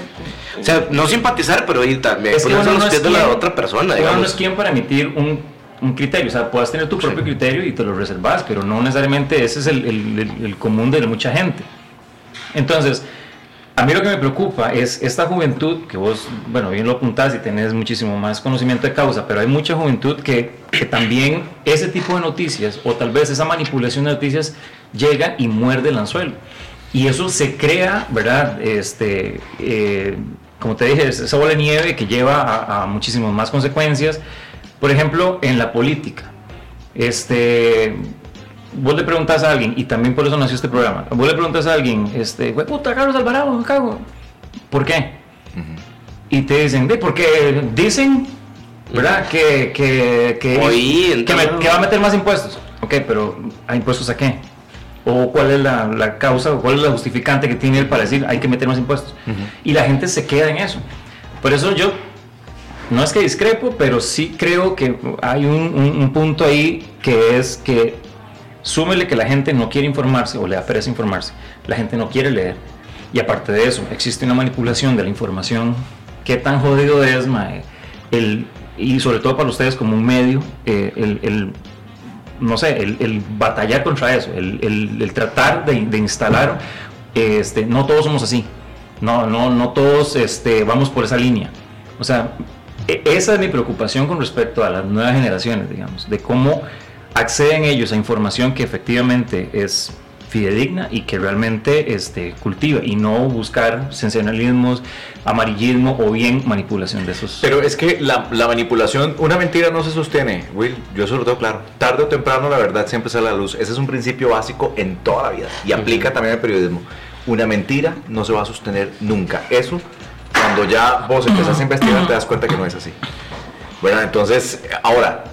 O sea, no simpatizar, pero ir también. Es que uno no es de la otra persona, digamos. no es quien para emitir un, un criterio, o sea, puedes tener tu propio sí. criterio y te lo reservas, pero no necesariamente ese es el, el, el, el común de mucha gente. Entonces, a mí lo que me preocupa es esta juventud, que vos, bueno, bien lo apuntás y tenés muchísimo más conocimiento de causa, pero hay mucha juventud que, que también ese tipo de noticias, o tal vez esa manipulación de noticias, llega y muerde el anzuelo. Y eso se crea, ¿verdad? Este, eh, como te dije, esa bola de nieve que lleva a, a muchísimas más consecuencias. Por ejemplo, en la política. Este, vos le preguntas a alguien, y también por eso nació este programa, vos le preguntas a alguien, este, güey, puta, Carlos Alvarado, me cago. ¿Por qué? Uh -huh. Y te dicen, de porque dicen, ¿verdad? Que, que, que, Oí, que, me, que, va a meter más impuestos. Ok, pero ¿a impuestos a qué? ¿O cuál es la, la, causa, o cuál es la justificante que tiene él para decir hay que meter más impuestos? Uh -huh. Y la gente se queda en eso. Por eso yo, no es que discrepo, pero sí creo que hay un, un, un punto ahí que es que Súmele que la gente no quiere informarse o le da pereza informarse, la gente no quiere leer. Y aparte de eso, existe una manipulación de la información. ¿Qué tan jodido es, mae? El, y sobre todo para ustedes como un medio, eh, el, el, no sé, el, batallar contra eso, el, tratar de, de, instalar, este, no todos somos así, no, no, no todos este, vamos por esa línea. O sea, e, esa es mi preocupación con respecto a las nuevas generaciones, digamos, de cómo acceden ellos a información que efectivamente es fidedigna y que realmente este, cultiva y no buscar sensacionalismos, amarillismo o bien manipulación de esos. Pero es que la, la, manipulación, una mentira no se sostiene, Will, yo eso lo tengo claro. Tarde o temprano la verdad siempre sale a la luz. Ese es un principio básico en toda la vida y aplica también al periodismo. Una mentira no se va a sostener nunca. Eso, cuando ya vos empezás a investigar, te das cuenta que no es así. Bueno, entonces, ahora,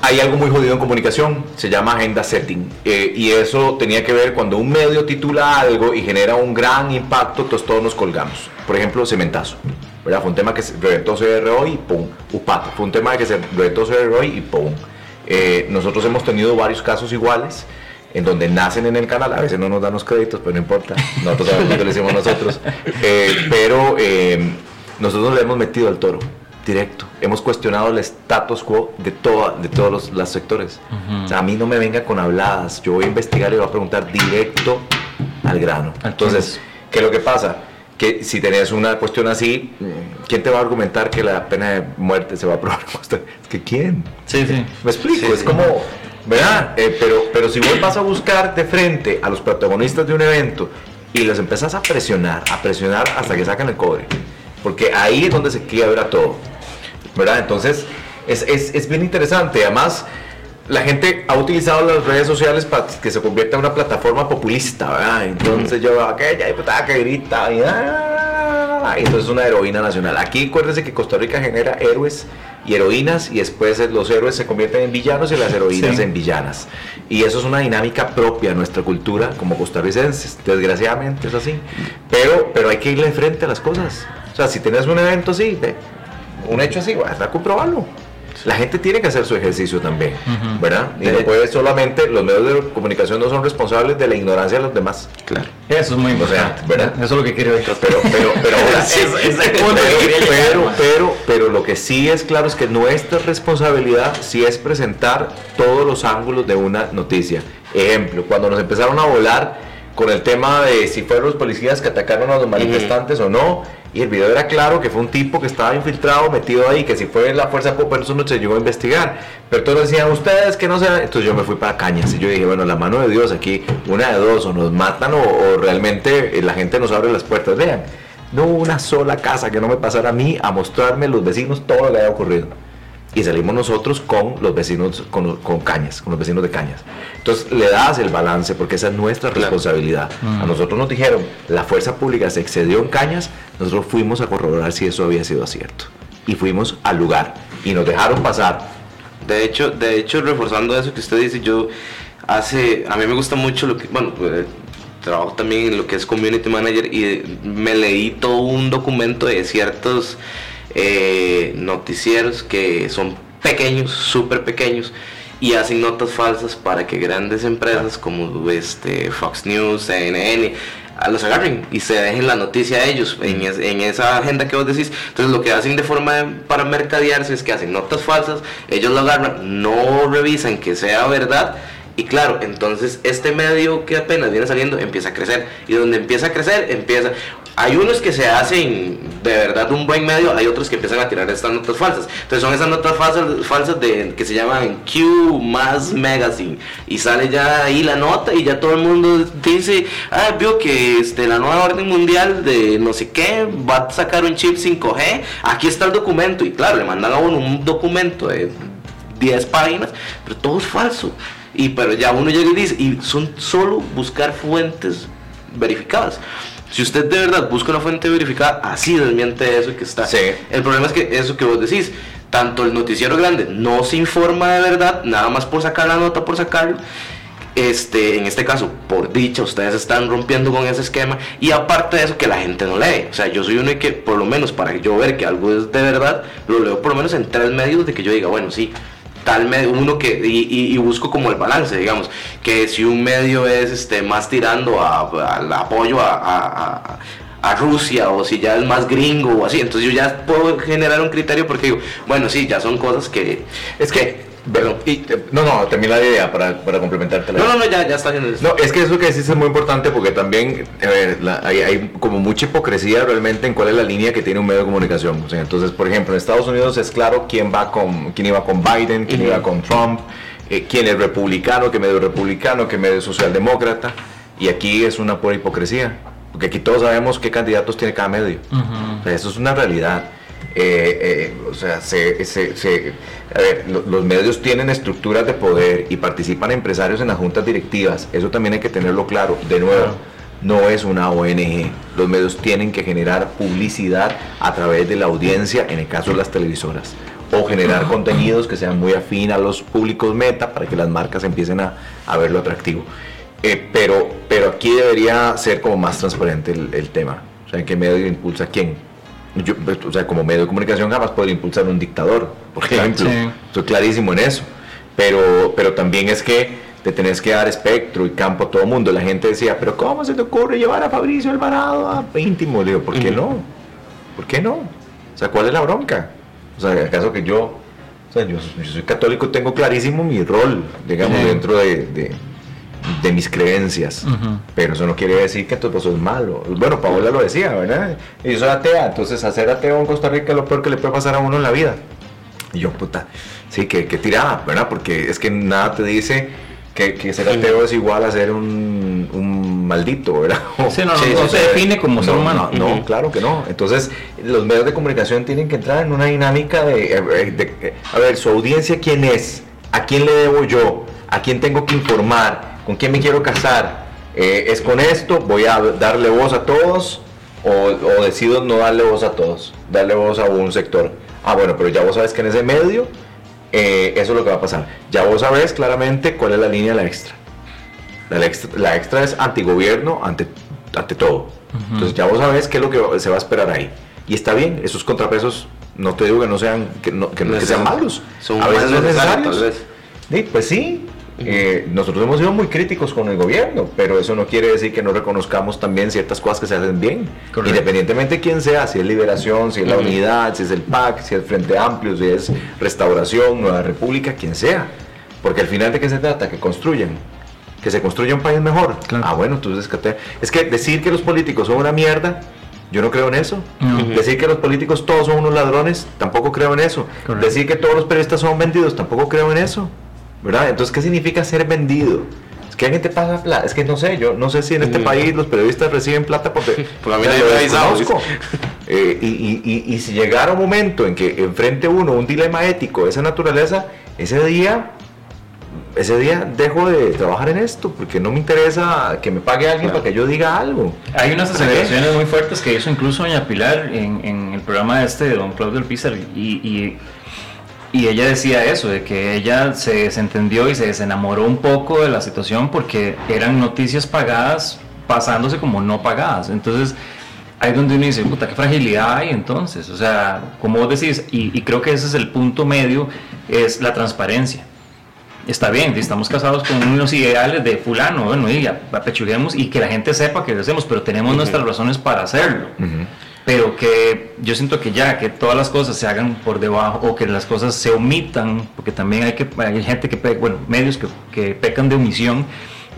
hay algo muy jodido en comunicación, se llama agenda setting. Eh, y eso tenía que ver cuando un medio titula algo y genera un gran impacto, entonces todos nos colgamos. Por ejemplo, cementazo. ¿verdad? Fue un tema que se reventó CR hoy y pum. Upato. Fue un tema que se reventó CR hoy y pum. Eh, nosotros hemos tenido varios casos iguales en donde nacen en el canal, a veces no nos dan los créditos, pero no importa, nosotros sabemos lo que nosotros, eh, pero nosotros le hemos metido al toro directo. Hemos cuestionado el status quo de, toda, de todos los, los sectores. Uh -huh. o sea, a mí no me venga con habladas. Yo voy a investigar y voy a preguntar directo al grano. Entonces, ¿qué es lo que pasa? Que si tenés una cuestión así, ¿quién te va a argumentar que la pena de muerte se va a aprobar? Es que ¿quién? Sí, sí. Me explico, sí, es sí. como, ¿verdad? Eh, pero, pero si vos vas a buscar de frente a los protagonistas de un evento y los empezás a presionar, a presionar hasta que sacan el cobre, porque ahí es donde se quiebra todo. ¿Verdad? Entonces, es, es, es, bien interesante. Además, la gente ha utilizado las redes sociales para que se convierta en una plataforma populista, ¿verdad? Entonces, yo, aquella diputada que grita, y, ah, y entonces es una heroína nacional. Aquí, acuérdense que Costa Rica genera héroes y heroínas, y después los héroes se convierten en villanos y las heroínas sí. en villanas. Y eso es una dinámica propia de nuestra cultura como costarricenses. Desgraciadamente es así. Pero, pero hay que irle frente a las cosas. O sea, si tienes un evento así, ve, un hecho así, vas a comprobarlo. La gente tiene que hacer su ejercicio también, uh -huh. ¿verdad? Y no puede solamente, los medios de comunicación no son responsables de la ignorancia de los demás. Claro. Eso es muy importante, o sea, ¿verdad? Eso es lo que quiero decir. Pero, pero, pero, ahora, es, es, es pero, pero, pero, pero, lo que sí es claro es que nuestra responsabilidad sí es presentar todos los ángulos de una noticia. Ejemplo, cuando nos empezaron a volar con el tema de si fueron los policías que atacaron a los manifestantes uh -huh. o no, y el video era claro que fue un tipo que estaba infiltrado, metido ahí, que si fue la fuerza popular eso no se llegó a investigar. Pero todos decían, ustedes que no sean. Entonces yo me fui para Cañas y yo dije, bueno, la mano de Dios aquí, una de dos, o nos matan o, o realmente la gente nos abre las puertas. Vean, no hubo una sola casa que no me pasara a mí a mostrarme los vecinos todo lo que había ocurrido. Y salimos nosotros con los vecinos, con, con cañas, con los vecinos de cañas. Entonces le das el balance porque esa es nuestra Claro. responsabilidad. A nosotros nos dijeron, la fuerza pública se excedió en cañas, nosotros fuimos a corroborar si eso había sido cierto. Y fuimos al lugar y nos dejaron pasar. De hecho, de hecho, reforzando eso que usted dice, yo hace, a mí me gusta mucho lo que, bueno, eh, trabajo también en lo que es community manager y me leí todo un documento de ciertos eh, noticieros que son pequeños, súper pequeños y hacen notas falsas para que grandes empresas como este Fox News, CNN a los agarren y se dejen la noticia a ellos en, es- en esa agenda que vos decís. Entonces lo que hacen de forma de- para mercadearse es que hacen notas falsas, ellos lo agarran, no revisan que sea verdad y claro, entonces este medio que apenas viene saliendo empieza a crecer y donde empieza a crecer empieza... Hay unos que se hacen de verdad un buen medio, hay otros que empiezan a tirar estas notas falsas. Entonces son esas notas falsas, falsas de, que se llaman Q más Magazine. Y sale ya ahí la nota y ya todo el mundo dice, ah, vio que este, la nueva orden mundial de no sé qué va a sacar un chip 5G. Aquí está el documento. Y claro, le mandan a uno un documento de 10 páginas, pero todo es falso. Y pero ya uno llega y dice, y son solo buscar fuentes verificadas. Si usted de verdad busca una fuente verificada, así desmiente eso que está. Sí. El problema es que eso que vos decís, tanto el noticiero grande no se informa de verdad, nada más por sacar la nota, por sacarlo. Este, en este caso, por dicha, ustedes están rompiendo con ese esquema y aparte de eso que la gente no lee. O sea, yo soy uno que, por lo menos para yo ver que algo es de verdad, lo leo por lo menos en tres medios de que yo diga, bueno, sí, tal medio, uno que, y, y- y busco como el balance, digamos, que si un medio es este, más tirando a- al apoyo a, a- a- a Rusia o si ya es más gringo o así, entonces yo ya puedo generar un criterio porque digo, bueno, sí, ya son cosas que... Es que, perdón, y, no, no, termina la idea para, para complementarte la No, idea. no, no, ya, ya está haciendo eso. No, es que eso que decís es muy importante porque también la- hay, hay como mucha hipocresía realmente en cuál es la línea que tiene un medio de comunicación. O sea, entonces, por ejemplo, en Estados Unidos es claro quién va con quién iba con Biden, quién iba con Trump, eh, quién es republicano, qué medio republicano, qué medio socialdemócrata. Y aquí es una pura hipocresía. Porque aquí todos sabemos qué candidatos tiene cada medio. O sea, eso es una realidad. Eh, eh, o sea, se, se- se- a ver, lo- los medios tienen estructuras de poder y participan empresarios en las juntas directivas. Eso también hay que tenerlo claro. De nuevo, no es una ONG. Los medios tienen que generar publicidad a través de la audiencia, en el caso de las televisoras. O generar contenidos que sean muy afín a los públicos meta para que las marcas empiecen a, a verlo atractivo. Eh, pero, pero aquí debería ser como más transparente el, el tema. O sea, ¿en qué medio impulsa quién? Yo, pues, o sea, como medio de comunicación jamás podría impulsar un dictador, por ejemplo. Sí. Estoy clarísimo en eso. Pero, pero también es que te tenés que dar espectro y campo a todo el mundo. La gente decía, pero ¿cómo se te ocurre llevar a Fabricio Alvarado a íntimo? Le digo, ¿por qué no? ¿Por qué no? O sea, ¿cuál es la bronca? O sea, ¿acaso que yo, o sea, yo, yo soy católico tengo clarísimo mi rol, digamos, dentro de, de- de mis creencias? Ujú. Pero eso no quiere decir que tu esposo es malo. Bueno, Paola lo decía, ¿verdad? Y yo soy atea, entonces hacer ateo en Costa Rica es lo peor que le puede pasar a uno en la vida. Y yo, puta, sí, que, que tirada, ¿verdad? Porque es que nada te dice que, que ser ateo es igual a ser un, un maldito, ¿verdad? Sí, no, no, Sí, no sí, se sí. define como ser No, humano. No, no, Ujú. claro que no. Entonces, los medios de comunicación tienen que entrar en una dinámica de, eh, de- eh, a ver, su audiencia, ¿quién es? ¿A quién le debo yo? ¿A quién tengo que informar? ¿Con quién me quiero casar? Eh, ¿Es con esto? ¿Voy a darle voz a todos? O, o decido no darle voz a todos? Darle voz a un sector. Ah, bueno, pero ya vos sabes que en ese medio eh, eso es lo que va a pasar. Ya vos sabes claramente cuál es la línea de la extra. La extra, la extra es antigobierno ante, ante todo. Entonces ya vos sabés qué es lo que se va a esperar ahí. Y está bien, esos contrapesos, no te digo que no sean, que, no- que no- que sean malos. Son a veces necesarios, necesarios. tal vez. Sí, pues sí. Eh, nosotros hemos sido muy críticos con el gobierno, pero eso no quiere decir que no reconozcamos también ciertas cosas que se hacen bien. Correcto. Independientemente de quién sea, si es Liberación, si es la. Unidad, si es el PAC, si es Frente Amplio, si es Restauración, Nueva República, quien sea. Porque al final de qué se trata, que construyan. Que se construya un país mejor. Claro. Ah, bueno, entonces es que decir que los políticos son una mierda, yo no creo en eso. Decir que los políticos todos son unos ladrones, tampoco creo en eso. Correcto. Decir que todos los periodistas son vendidos, tampoco creo en eso. ¿Verdad? Entonces, ¿qué significa ser vendido? Es que alguien te pasa plata. Es que no sé, yo no sé si en este Mm. país los periodistas reciben plata porque Porque a mí o sea, nadie lo me ha avisado, desconozco. Eh, y, y- y- y si llegara un momento en que enfrente uno un dilema ético de esa naturaleza, ese día, ese día dejo de trabajar en esto, porque no me interesa que me pague alguien para que yo diga algo. Hay unas aseveraciones muy fuertes que hizo incluso doña Pilar en, en el programa este de Don Claudio Pizar y, y, ella decía eso, de que ella se desentendió y se desenamoró un poco de la situación porque eran noticias pagadas pasándose como no pagadas. Entonces, ahí es donde uno dice, puta, qué fragilidad hay entonces. O sea, como vos decís, y, y creo que ese es el punto medio, es la transparencia. Está bien, estamos casados con unos ideales de fulano, bueno, y apechuguemos y que la gente sepa que lo hacemos, pero tenemos nuestras razones para hacerlo. Pero que yo siento que ya, que todas las cosas se hagan por debajo o que las cosas se omitan, porque también hay, que, hay gente que, bueno, medios que, que pecan de omisión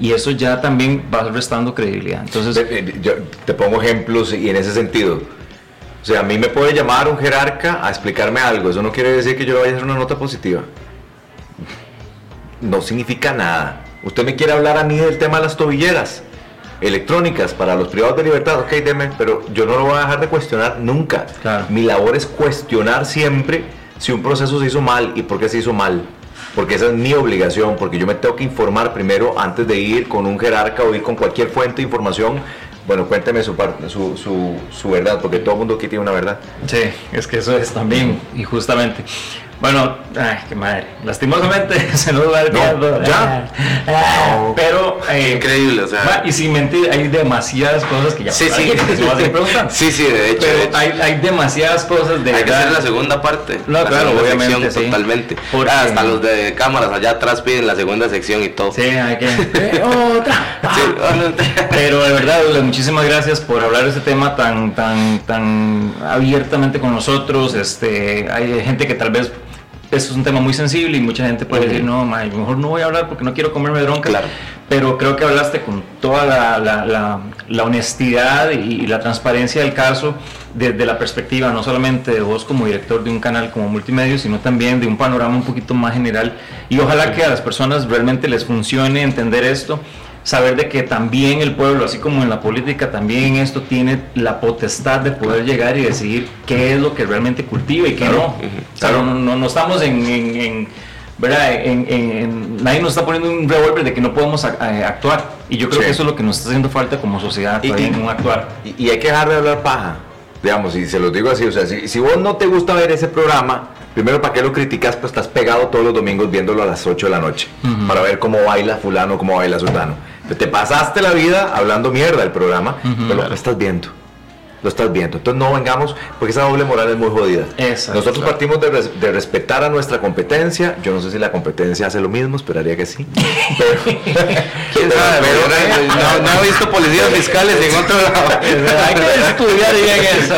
y eso ya también va restando credibilidad. Entonces, Eh, te pongo ejemplos y en ese sentido. O sea, a mí me puede llamar un jerarca a explicarme algo. Eso no quiere decir que yo vaya a hacer una nota positiva. No significa nada. Usted me quiere hablar a mí del tema de las tobilleras electrónicas para los privados de libertad, ok, deme, pero yo no lo voy a dejar de cuestionar nunca. Claro. Mi labor es cuestionar siempre si un proceso se hizo mal y por qué se hizo mal. Porque esa es mi obligación, porque yo me tengo que informar primero antes de ir con un jerarca o ir con cualquier fuente de información. Bueno, cuénteme su, parte, su, su, su verdad, porque todo el mundo aquí tiene una verdad. Sí, es que eso es también, y justamente. Bueno, ay, qué madre. Lastimosamente se nos va el No, tiempo. ya. Ah, No. Pero. eh, Increíble, o sea. va, y sin mentir, hay demasiadas cosas que ya Sí, sí. Sí, sí, de hecho. de Pero hecho. hay, hay demasiadas cosas de Hay que hacer la segunda parte. No, la claro, obviamente, sí. totalmente. Porque- Ah, hasta los de cámaras allá atrás piden la segunda sección y todo. Sí, hay que. Eh, otra. Sí, Pero de verdad, muchísimas gracias por hablar de este tema tan, tan, tan abiertamente con nosotros. Este, hay gente que tal vez eso es un tema muy sensible y mucha gente puede Ujú. decir, no, ma, mejor no voy a hablar porque no quiero comerme broncas. Claro. Pero creo que hablaste con toda la, la- la- la honestidad y, la transparencia del caso desde la perspectiva no solamente de vos como director de un canal como multimedia, sino también de un panorama un poquito más general. Y ojalá que a las personas realmente les funcione entender esto saber de que también el pueblo, así como en la política, también en esto tiene la potestad de poder llegar y decidir qué es lo que realmente cultiva y qué no. O sea, no, no- no estamos en, en- en, ¿verdad? En, en- en- nadie nos está poniendo un revólver de que no podemos actuar. Y yo creo Sí. que eso es lo que nos está haciendo falta como sociedad, Y- no actuar. Y, y hay que dejar de hablar paja. Digamos, y se los digo así, o sea, si, si vos no te gusta ver ese programa, primero, ¿para qué lo criticas? Pues estás pegado todos los domingos viéndolo a las 8 de la noche, para ver cómo baila fulano, cómo baila sultano. Te pasaste la vida hablando mierda del programa, pero lo estás viendo. Lo estás viendo. Entonces no vengamos, porque esa doble moral es muy jodida. Exacto. Nosotros Claro. partimos de, res- de respetar a nuestra competencia. Yo no sé si la competencia hace lo mismo, esperaría que sí. Pero, ¿Quién sabe? pero- Pero, no, no he visto policías fiscales en otro lado. Hay que estudiar bien eso.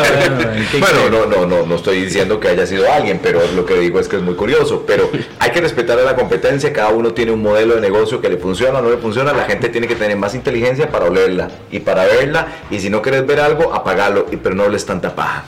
Bueno, no, no, no, no estoy diciendo que haya sido alguien, pero lo que digo es que es muy curioso. Pero hay que respetar a la competencia, cada uno tiene un modelo de negocio que le funciona o no le funciona, la gente tiene que tener más inteligencia para olerla y para verla, y si no quieres ver algo, y- pero no hables tanta paja.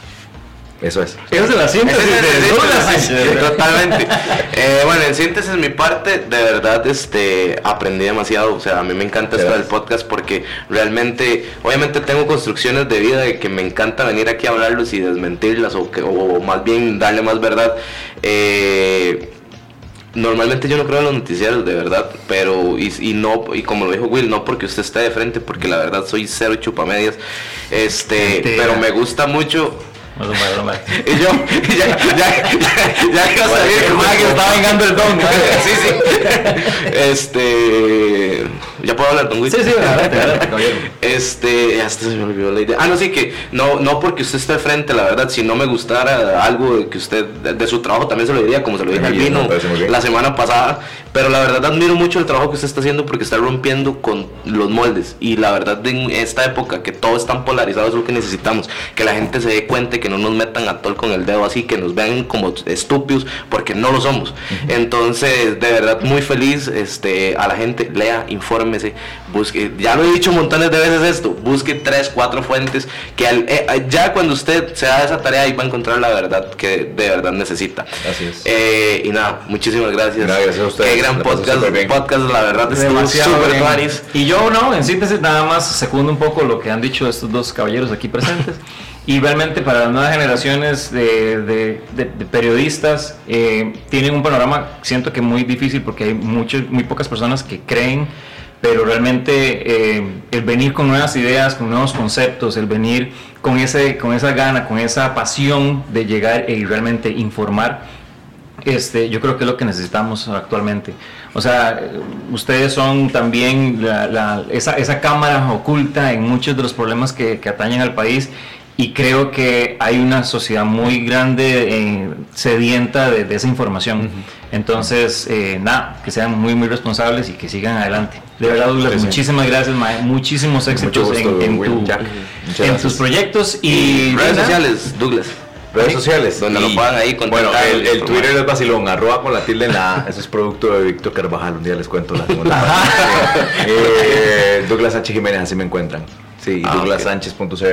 Eso es. Esa es la síntesis es de. Totalmente. Eh, bueno, en síntesis, mi parte, de verdad, este, aprendí demasiado. O sea, a mí me encanta esto del podcast porque realmente, obviamente, tengo construcciones de vida de que me encanta venir aquí a hablarlos y desmentirlas o, que, o más bien darle más verdad. Eh, Normalmente yo no creo en los noticieros, de verdad, pero y, y no y como lo dijo Will, no porque usted esté de frente, porque la verdad soy cero chupamedias, este, Mentira. pero me gusta mucho No, no, no. y yo, ya, ya, ya, ya que Bueno, que está vengando el don, ¿no? Sí, sí. Este. Ya puedo hablar, don Will? Sí, sí, adelante, adelante, caballero. Este, hasta se me olvidó la idea. Ah, no, sí, que no, no porque usted esté frente, la verdad, si no me gustara algo que usted, de, de su trabajo, también se lo diría, como se lo dije al vino la semana pasada. Pero la verdad, admiro mucho el trabajo que usted está haciendo porque está rompiendo con los moldes. Y la verdad, en esta época que todo es tan polarizado, es lo que necesitamos. Que la gente se dé cuenta que no nos metan a tol con el dedo así, que nos vean como estúpidos, porque no lo somos. Entonces, de verdad, muy feliz este, a la gente. Lea, infórmese, busque. Ya lo he dicho montones de veces esto. Busque tres, cuatro fuentes. Que al- eh, eh, ya cuando usted se da esa tarea, ahí va a encontrar la verdad que de verdad necesita. Así es. Eh, y nada, muchísimas gracias. Gracias a ustedes, Qué gran podcast, podcast, la verdad, Demasiado súper tuanis. Y yo no, en síntesis nada más secundo un poco lo que han dicho estos dos caballeros aquí presentes. Y realmente para las nuevas generaciones de, de- de- de periodistas eh, tienen un panorama, siento que muy difícil porque hay muchos, muy pocas personas que creen, pero realmente eh, el venir con nuevas ideas, con nuevos conceptos, el venir con, ese, con esa gana, con esa pasión de llegar y realmente informar, este, yo creo que es lo que necesitamos actualmente. O sea, ustedes son también esa, cámara oculta en muchos de los problemas que atañen al país y creo que hay una sociedad muy grande eh, sedienta de, de esa información. Entonces, eh, nada, que sean muy, muy responsables y que sigan adelante. De verdad, Douglas, Sí, sí. muchísimas gracias, mae. muchísimos éxitos gusto, en, tu- tus proyectos y, Y redes sociales, Douglas. Redes Sí, sociales. Donde lo puedan ahí Bueno, el. Twitter es vacilón, arroba con la tilde en la A. Eso es producto de Víctor Carvajal. Un día les cuento la. Eh, Douglas Sánchez Jiménez, así me encuentran. Sí, Ah,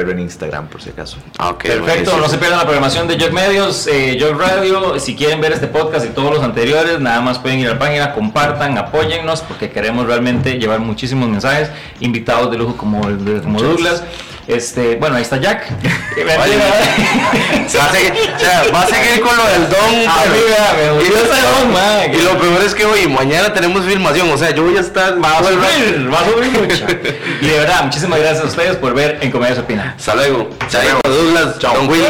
en Instagram, por si acaso. Ah, Perfecto, no se pierdan la programación de Jog Medios, eh, Jog Radio. Si quieren ver este podcast y todos los anteriores, nada más pueden ir a la página, compartan, apóyennos, porque queremos realmente llevar muchísimos mensajes, invitados de lujo como Douglas. Este, bueno, ahí está Jack. Oye, va, a seguir, o sea, va a seguir con lo del don. Ah, pero- mira, me volvió ese don, man. y lo peor es que hoy, mañana tenemos filmación. O sea, yo voy a estar. Va a subir, va a subir mucho. Y de verdad, muchísimas gracias a ustedes por ver en Comedia Opina. Hasta luego. Chao, Douglas. Chao. Don Will.